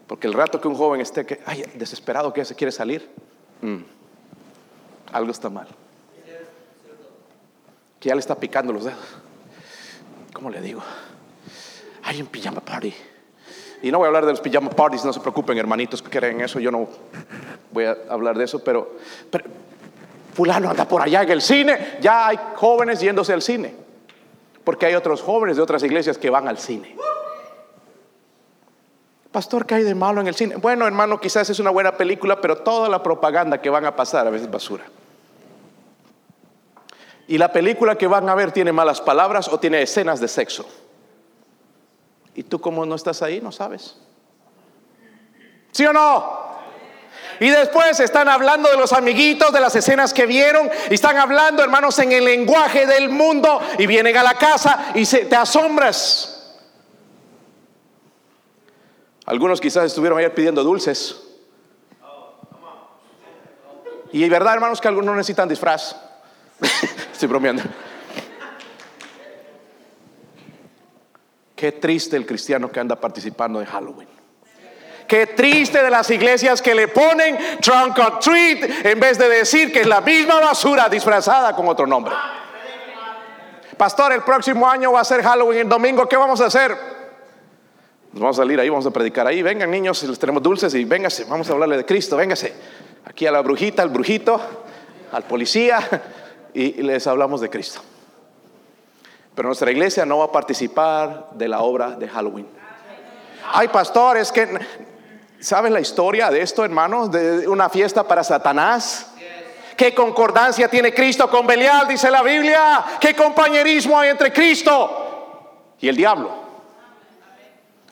Porque el rato que un joven esté que, ay, desesperado que se quiere salir, mm, algo está mal. Que ya le está picando los dedos. ¿Cómo le digo? Hay un pijama party. Y no voy a hablar de los pijama parties, no se preocupen, hermanitos que creen eso. Yo no voy a hablar de eso, pero, pero fulano anda por allá en el cine. Ya hay jóvenes yéndose al cine. Porque hay otros jóvenes de otras iglesias que van al cine. Pastor, ¿qué hay de malo en el cine? Bueno, hermano, quizás es una buena película, pero toda la propaganda que van a pasar a veces es basura. Y la película que van a ver tiene malas palabras o tiene escenas de sexo. Y tú como no estás ahí, no sabes. ¿Sí o no? Y después están hablando de los amiguitos, de las escenas que vieron. Y están hablando, hermanos, en el lenguaje del mundo. Y vienen a la casa y se, te asombras. Algunos quizás estuvieron ayer pidiendo dulces. Y verdad, hermanos, que algunos no necesitan disfraz. Estoy bromeando. Qué triste el cristiano que anda participando de Halloween. Qué triste de las iglesias que le ponen trunk or treat en vez de decir que es la misma basura disfrazada con otro nombre. Pastor, el próximo año va a ser Halloween el domingo. ¿Qué vamos a hacer? Nos vamos a salir ahí, vamos a predicar ahí. Vengan niños, les tenemos dulces y véngase, vamos a hablarle de Cristo, véngase. Aquí a la brujita, al brujito, al policía y les hablamos de Cristo. Pero nuestra iglesia no va a participar de la obra de Halloween. Hay pastores que, ¿saben la historia de esto, hermanos? De una fiesta para Satanás. ¿Qué concordancia tiene Cristo con Belial? Dice la Biblia. ¿Qué compañerismo hay entre Cristo y el diablo?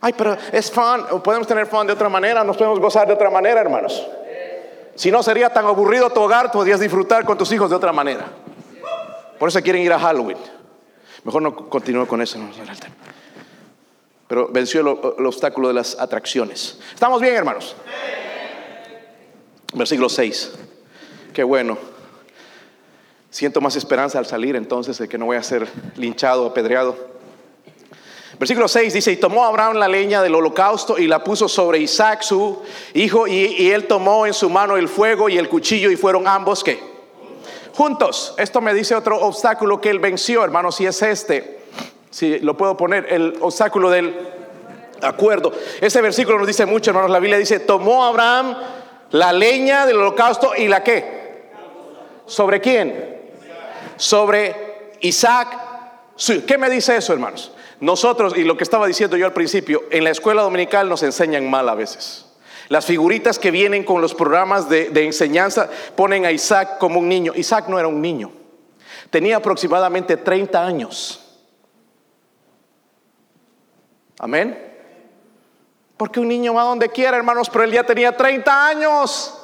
Ay, pero es fan, podemos tener fan de otra manera, nos podemos gozar de otra manera, hermanos. Si no sería tan aburrido tu hogar, podrías disfrutar con tus hijos de otra manera. Por eso quieren ir a Halloween. Mejor no continúo con eso. Pero venció el, obstáculo de las atracciones. ¿Estamos bien, hermanos? Versículo 6. Qué bueno. Siento más esperanza al salir entonces de que no voy a ser linchado, apedreado. Versículo 6 dice, y tomó Abraham la leña del holocausto y la puso sobre Isaac su hijo y, él tomó en su mano el fuego y el cuchillo y fueron ambos que juntos. Esto me dice otro obstáculo que él venció, hermanos, y es este. Si lo puedo poner, el obstáculo del acuerdo. Ese versículo nos dice mucho, hermanos. La Biblia dice, tomó Abraham la leña del holocausto y la qué. ¿Sobre quién? Sobre Isaac. ¿Qué me dice eso, hermanos? Nosotros, y lo que estaba diciendo yo al principio, en la escuela dominical nos enseñan mal a veces. Las figuritas que vienen con los programas de, enseñanza ponen a Isaac como un niño. Isaac no era un niño, tenía aproximadamente 30 años. Amén. Porque un niño va donde quiera, hermanos, pero él ya tenía 30 años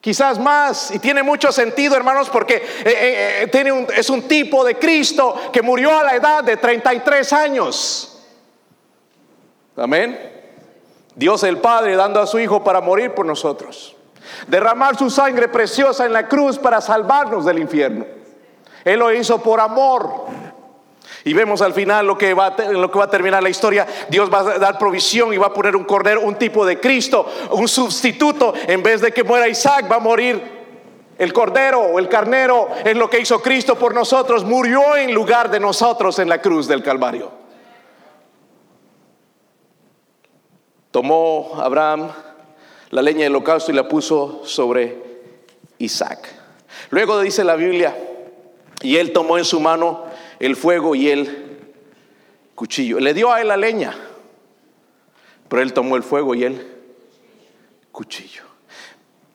quizás más, y tiene mucho sentido, hermanos, porque eh, eh, eh, es un tipo de Cristo que murió a la edad de 33 años. Amén. Dios el Padre dando a su Hijo para morir por nosotros. Derramar su sangre preciosa en la cruz para salvarnos del infierno. Él lo hizo por amor. Y vemos al final lo que, va a, lo que va a terminar la historia. Dios va a dar provisión y va a poner un cordero, un tipo de Cristo, un sustituto. En vez de que muera Isaac, va a morir el cordero o el carnero. Es lo que hizo Cristo por nosotros. Murió en lugar de nosotros en la cruz del Calvario. Tomó Abraham la leña del holocausto y la puso sobre Isaac. Luego dice la Biblia, y él tomó en su mano el fuego y el cuchillo. Le dio a él la leña, pero él tomó el fuego y el cuchillo.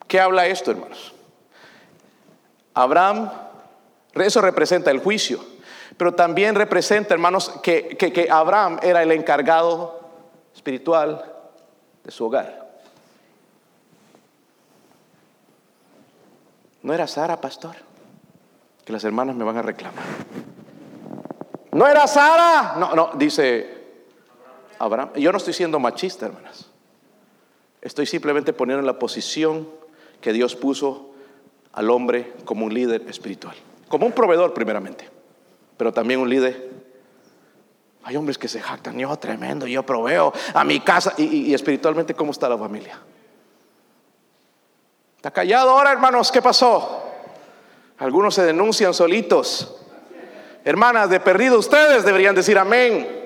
¿Qué habla esto, hermanos? Abraham, eso representa el juicio, pero también representa, hermanos, que, que Abraham era el encargado espiritual de su hogar. ¿No era Sara, pastor? Que las hermanas me van a reclamar. ¿No era Sara? No, no, dice Abraham. Yo no estoy siendo machista, hermanas. Estoy simplemente poniendo en la posición que Dios puso al hombre como un líder espiritual. Como un proveedor primeramente, pero también un líder. Hay hombres que se jactan, yo tremendo, yo proveo a mi casa. Y, espiritualmente, ¿cómo está la familia? Está callado ahora, hermanos, ¿qué pasó? Algunos se denuncian solitos. Hermanas, de perdido ustedes deberían decir amén.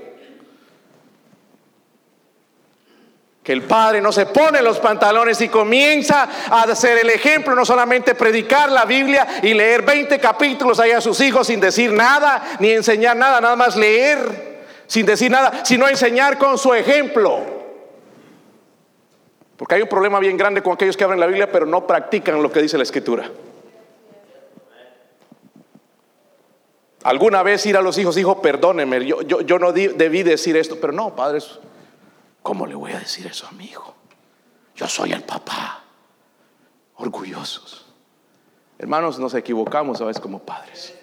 Que el padre no se pone los pantalones y comienza a hacer el ejemplo, no solamente predicar la Biblia y leer 20 capítulos ahí a sus hijos sin decir nada, ni enseñar nada, nada más leer sin decir nada, sino enseñar con su ejemplo. Porque hay un problema bien grande con aquellos que abren la Biblia pero no practican lo que dice la Escritura. Alguna vez ir a los hijos, hijo, perdóneme, yo, yo, yo no debí decir esto, pero no, padres, ¿Cómo le voy a decir eso a mi hijo? Yo soy el papá. Orgullosos. Hermanos, nos equivocamos a veces como padres.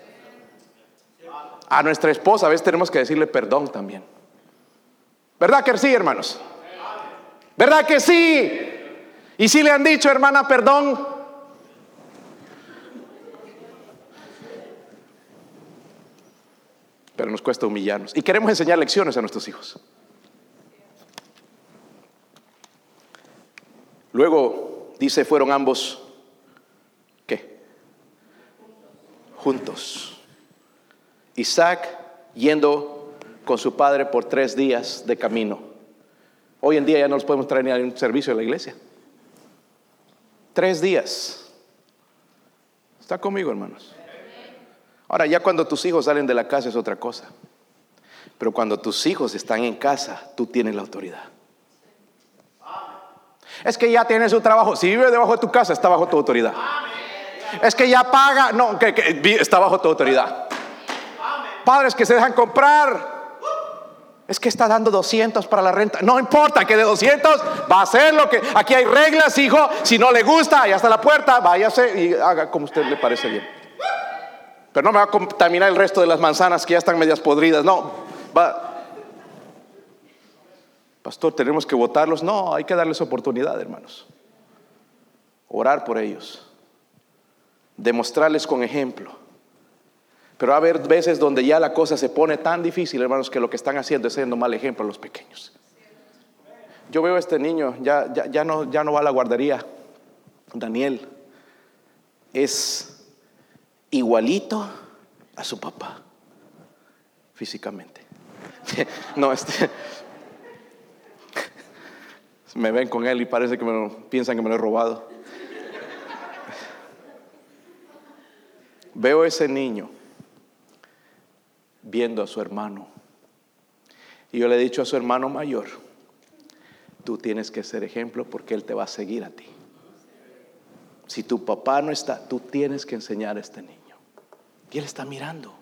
A nuestra esposa a veces tenemos que decirle perdón también. ¿Verdad que sí, hermanos? ¿Verdad que sí? Y si le han dicho, hermana, perdón. Pero nos cuesta humillarnos. Y queremos enseñar lecciones a nuestros hijos. Luego dice, fueron ambos, ¿qué? Juntos. Isaac yendo con su padre por tres días de camino. Hoy en día ya no los podemos traer ni a un servicio de la iglesia. Tres días. Está conmigo, hermanos. Ahora, ya cuando tus hijos salen de la casa es otra cosa. Pero cuando tus hijos están en casa, tú tienes la autoridad. Es que ya tiene su trabajo. Si vive debajo de tu casa, está bajo tu autoridad. Es que ya paga. No, que, está bajo tu autoridad. Padres que se dejan comprar. Es que está dando 200 para la renta. No importa que de 200 va a hacer lo que. Aquí hay reglas, hijo. Si no le gusta, ahí hasta la puerta, váyase y haga como usted le parece bien. Pero no me va a contaminar el resto de las manzanas que ya están medias podridas. No, va, Pastor, tenemos que votarlos. No, hay que darles oportunidad, hermanos. Orar por ellos. Demostrarles con ejemplo. Pero va a haber veces donde ya la cosa se pone tan difícil, hermanos, que lo que están haciendo es siendo mal ejemplo a los pequeños. Yo veo a este niño, ya, ya, ya, no, ya no va a la guardería. Daniel es igualito a su papá, físicamente. No, este, me ven con él y parece que me piensan que me lo he robado. Veo ese niño viendo a su hermano. Y yo le he dicho a su hermano mayor, tú tienes que ser ejemplo porque él te va a seguir a ti. Si tu papá no está, tú tienes que enseñar a este niño. Y él está mirando.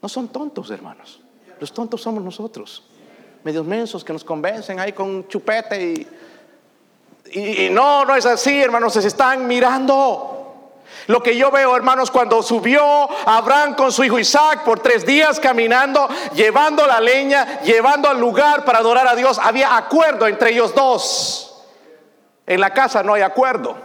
No son tontos, hermanos. Los tontos somos nosotros medios mensos que nos convencen ahí con chupete y, y, no, no es así, hermanos, se están mirando. Lo que yo veo, hermanos, cuando subió Abraham con su hijo Isaac por tres días caminando, llevando la leña, llevando al lugar para adorar a Dios, había acuerdo entre ellos dos. En la casa no hay acuerdo.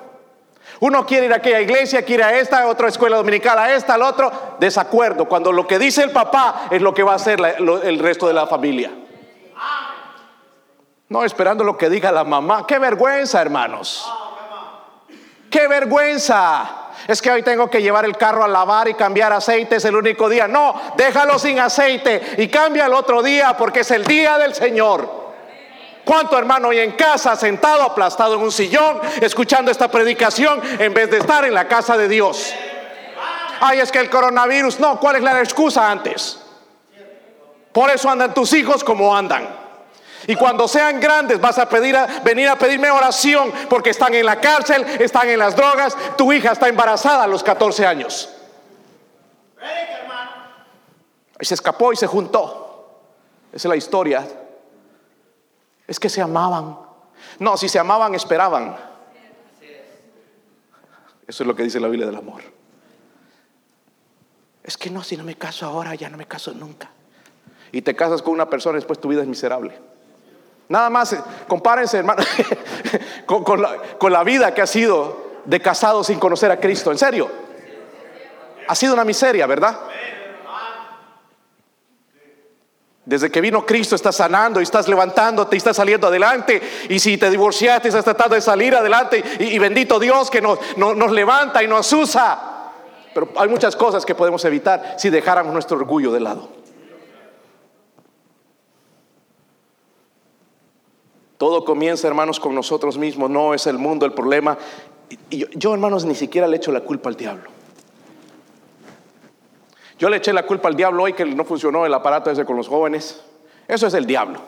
Uno quiere ir a aquella iglesia, quiere a esta, otra escuela dominical, a esta, al otro, desacuerdo. Cuando lo que dice el papá es lo que va a hacer el resto de la familia. No esperando lo que diga la mamá. Qué vergüenza, hermanos. Qué vergüenza. Es que hoy tengo que llevar el carro a lavar y cambiar aceite, es el único día. No, déjalo sin aceite y cambia el otro día porque es el día del Señor. ¿Cuánto hermano hoy en casa, sentado, aplastado en un sillón, escuchando esta predicación en vez de estar en la casa de Dios? Ay, es que el coronavirus, no, ¿cuál es la excusa antes? Por eso andan tus hijos como andan. Y cuando sean grandes vas a pedir a, venir a pedirme oración porque están en la cárcel, están en las drogas, tu hija está embarazada a los 14 años. Y se escapó y se juntó. Esa es la historia. Es que se amaban. No, si se amaban, esperaban. Eso es lo que dice la Biblia del amor. Es que no, si no me caso ahora, ya no me caso nunca. Y te casas con una persona y después tu vida es miserable. Nada más, eh, compárense, hermano, con, la, vida que ha sido de casado sin conocer a Cristo. En serio. Ha sido una miseria, ¿verdad? Desde que vino Cristo estás sanando y estás levantándote y estás saliendo adelante. Y si te divorciaste, estás tratando de salir adelante. Y, bendito Dios que nos levanta y nos usa. Pero hay muchas cosas que podemos evitar si dejáramos nuestro orgullo de lado. Todo comienza, hermanos, con nosotros mismos. No es el mundo el problema. Y yo, hermanos, ni siquiera le echo la culpa al diablo. Yo le eché la culpa al diablo hoy que no funcionó el aparato ese con los jóvenes. Eso es el diablo.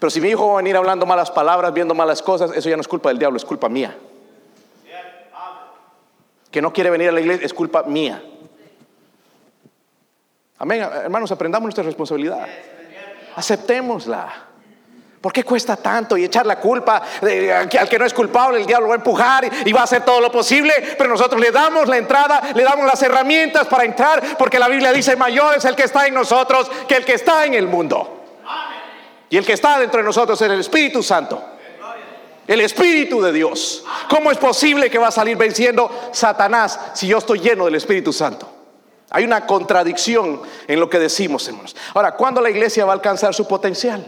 Pero si mi hijo va a venir hablando malas palabras, viendo malas cosas, eso ya no es culpa del diablo, es culpa mía. Que no quiere venir a la iglesia es culpa mía. Amén, hermanos, aprendamos nuestra responsabilidad. Aceptémosla. ¿Por qué cuesta tanto y echar la culpa al que no es culpable? El diablo va a empujar y va a hacer todo lo posible, pero nosotros le damos la entrada, le damos las herramientas para entrar, porque la Biblia dice, mayor es el que está en nosotros que el que está en el mundo. Y el que está dentro de nosotros es el Espíritu Santo. El Espíritu de Dios. ¿Cómo es posible que va a salir venciendo Satanás si yo estoy lleno del Espíritu Santo? Hay una contradicción en lo que decimos, hermanos. Ahora, ¿cuándo la iglesia va a alcanzar su potencial?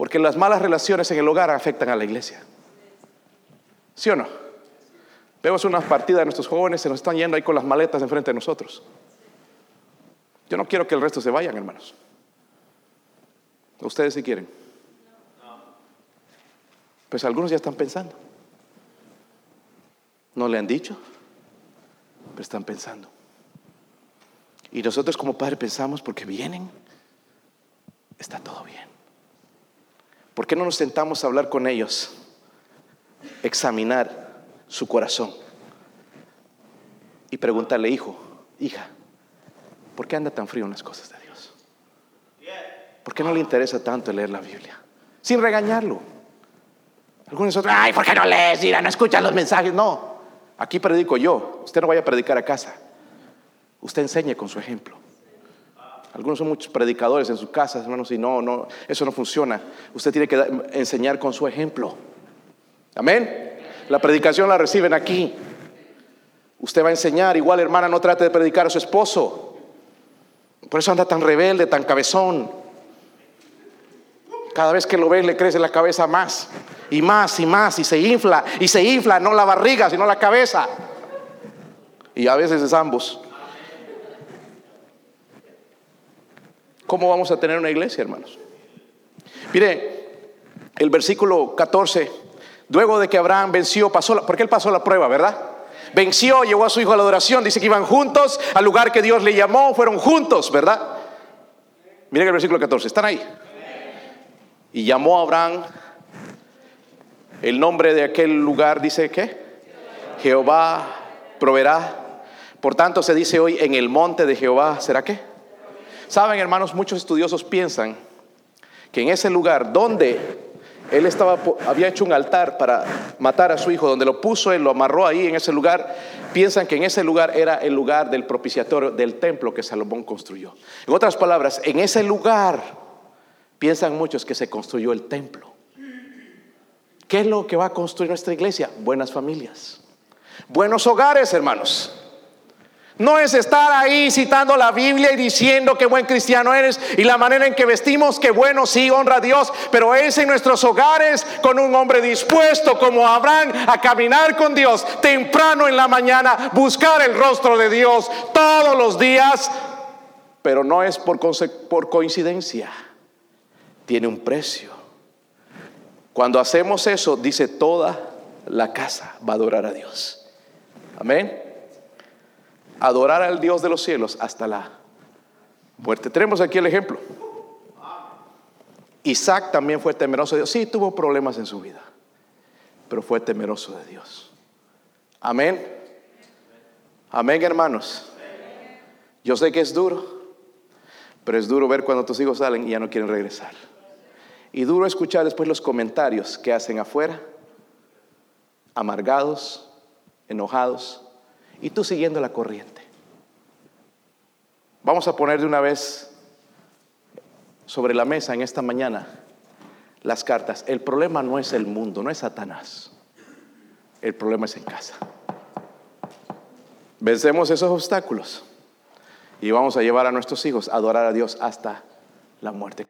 Porque las malas relaciones en el hogar afectan a la iglesia. ¿Sí o no? Vemos una partida de nuestros jóvenes, se nos están yendo ahí con las maletas enfrente de nosotros. Yo no quiero que el resto se vayan, hermanos. Ustedes si quieren. Pues algunos ya están pensando. No le han dicho, pero están pensando. Y nosotros como padres pensamos, porque vienen, está todo bien. ¿Por qué no nos sentamos a hablar con ellos? Examinar su corazón y preguntarle, hijo, hija, ¿por qué anda tan frío en las cosas de Dios? ¿Por qué no le interesa tanto leer la Biblia? Sin regañarlo. Algunos otros, ay, ¿por qué no lees? Mira, no escuchas los mensajes. No, aquí predico yo. Usted no vaya a predicar a casa. Usted enseñe con su ejemplo. Algunos son muchos predicadores en sus casas, hermanos, y no, no, eso no funciona. Usted tiene que enseñar con su ejemplo. Amén. La predicación la reciben aquí. Usted va a enseñar, igual hermana, no trate de predicar a su esposo. Por eso anda tan rebelde, tan cabezón. Cada vez que lo ves le crece la cabeza más y más y más y se infla y se infla, no la barriga, sino la cabeza. Y a veces es ambos. ¿Cómo vamos a tener una iglesia, hermanos? Mire, el versículo 14, luego de que Abraham venció, pasó, porque él pasó la prueba, ¿verdad? Venció, llevó a su hijo a la adoración, dice que iban juntos al lugar que Dios le llamó, fueron juntos, ¿verdad? Miren el versículo 14, están ahí. Y llamó a Abraham, el nombre de aquel lugar dice que Jehová proveerá. Por tanto se dice hoy, en el monte de Jehová, ¿será qué? Saben, hermanos, muchos estudiosos piensan que en ese lugar donde él estaba, había hecho un altar para matar a su hijo, donde lo puso, él lo amarró ahí en ese lugar, piensan que en ese lugar era el lugar del propiciatorio del templo que Salomón construyó. En otras palabras, en ese lugar piensan muchos que se construyó el templo. ¿Qué es lo que va a construir nuestra iglesia? Buenas familias, buenos hogares, hermanos. No es estar ahí citando la Biblia y diciendo que buen cristiano eres y la manera en que vestimos, que bueno, sí, honra a Dios, pero es en nuestros hogares con un hombre dispuesto como Abraham a caminar con Dios temprano en la mañana, buscar el rostro de Dios todos los días, pero no es por coincidencia, tiene un precio. Cuando hacemos eso, dice toda la casa va a adorar a Dios. Amén adorar al Dios de los cielos hasta la muerte. Tenemos aquí el ejemplo. Isaac también fue temeroso de Dios. Sí, tuvo problemas en su vida, pero fue temeroso de Dios. Amén. Amén, hermanos. Yo sé que es duro, pero es duro ver cuando tus hijos salen y ya no quieren regresar. Y duro escuchar después los comentarios que hacen afuera, amargados, enojados, y tú siguiendo la corriente. Vamos a poner de una vez sobre la mesa en esta mañana las cartas. El problema no es el mundo, no es Satanás. El problema es en casa. Vencemos esos obstáculos y vamos a llevar a nuestros hijos a adorar a Dios hasta la muerte.